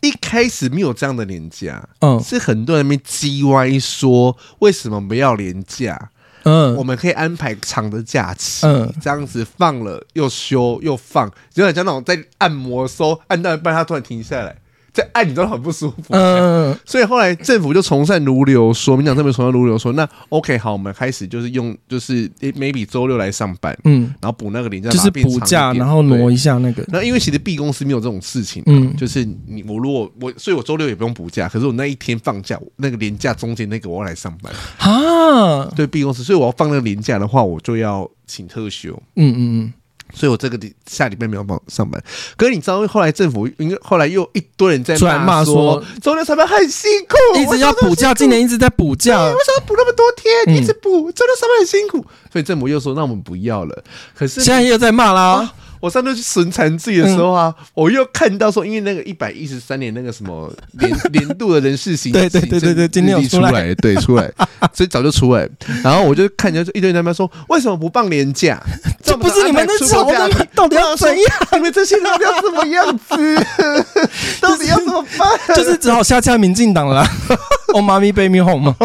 一开始没有这样的年假，嗯，是很多人那边叽歪说为什么不要年假？嗯，我们可以安排长的假期，嗯，这样子放了又休又放，就像那种在按摩的时候按到一半，他突然停下来。在按你都很不舒服，嗯，所以后来政府就从善如流说，民进党这边从善如流说，那 OK 好，我们开始就是用就是 maybe 周六来上班，嗯，然后补那个连假，就是补假，然后挪一下那个。那因为其实 B 公司没有这种事情，嗯，就是你我如果我，所以我周六也不用补假，可是我那一天放假，那个年假中间那个我要来上班。啊，对 B 公司，所以我要放那个连假的话，我就要请特休，嗯嗯嗯。所以我这个下礼拜没有帮上班，可是你知道，后来政府因为后来又一堆人在骂说，周六上班很辛苦，一直要补假，今年一直在补假，为什么补那么多天？一直补，周六上班很辛苦，所以政府又说，那我们不要了。可是现在又在骂啦。我上次去审残自己的时候啊，嗯、我又看到说，因为那个一百一十三年那个什么年 *laughs* 年度的人事行对对对对对，今天出来，对出来，所以早就出来。然后我就看见一堆人在那边说，为什么不放年假？*laughs* 这不是你们的吵的吗？到底要怎样？*laughs* 你们这些人要怎么样子？到底要怎么办？就是只好下架民进党了。Oh mommy baby home 吗？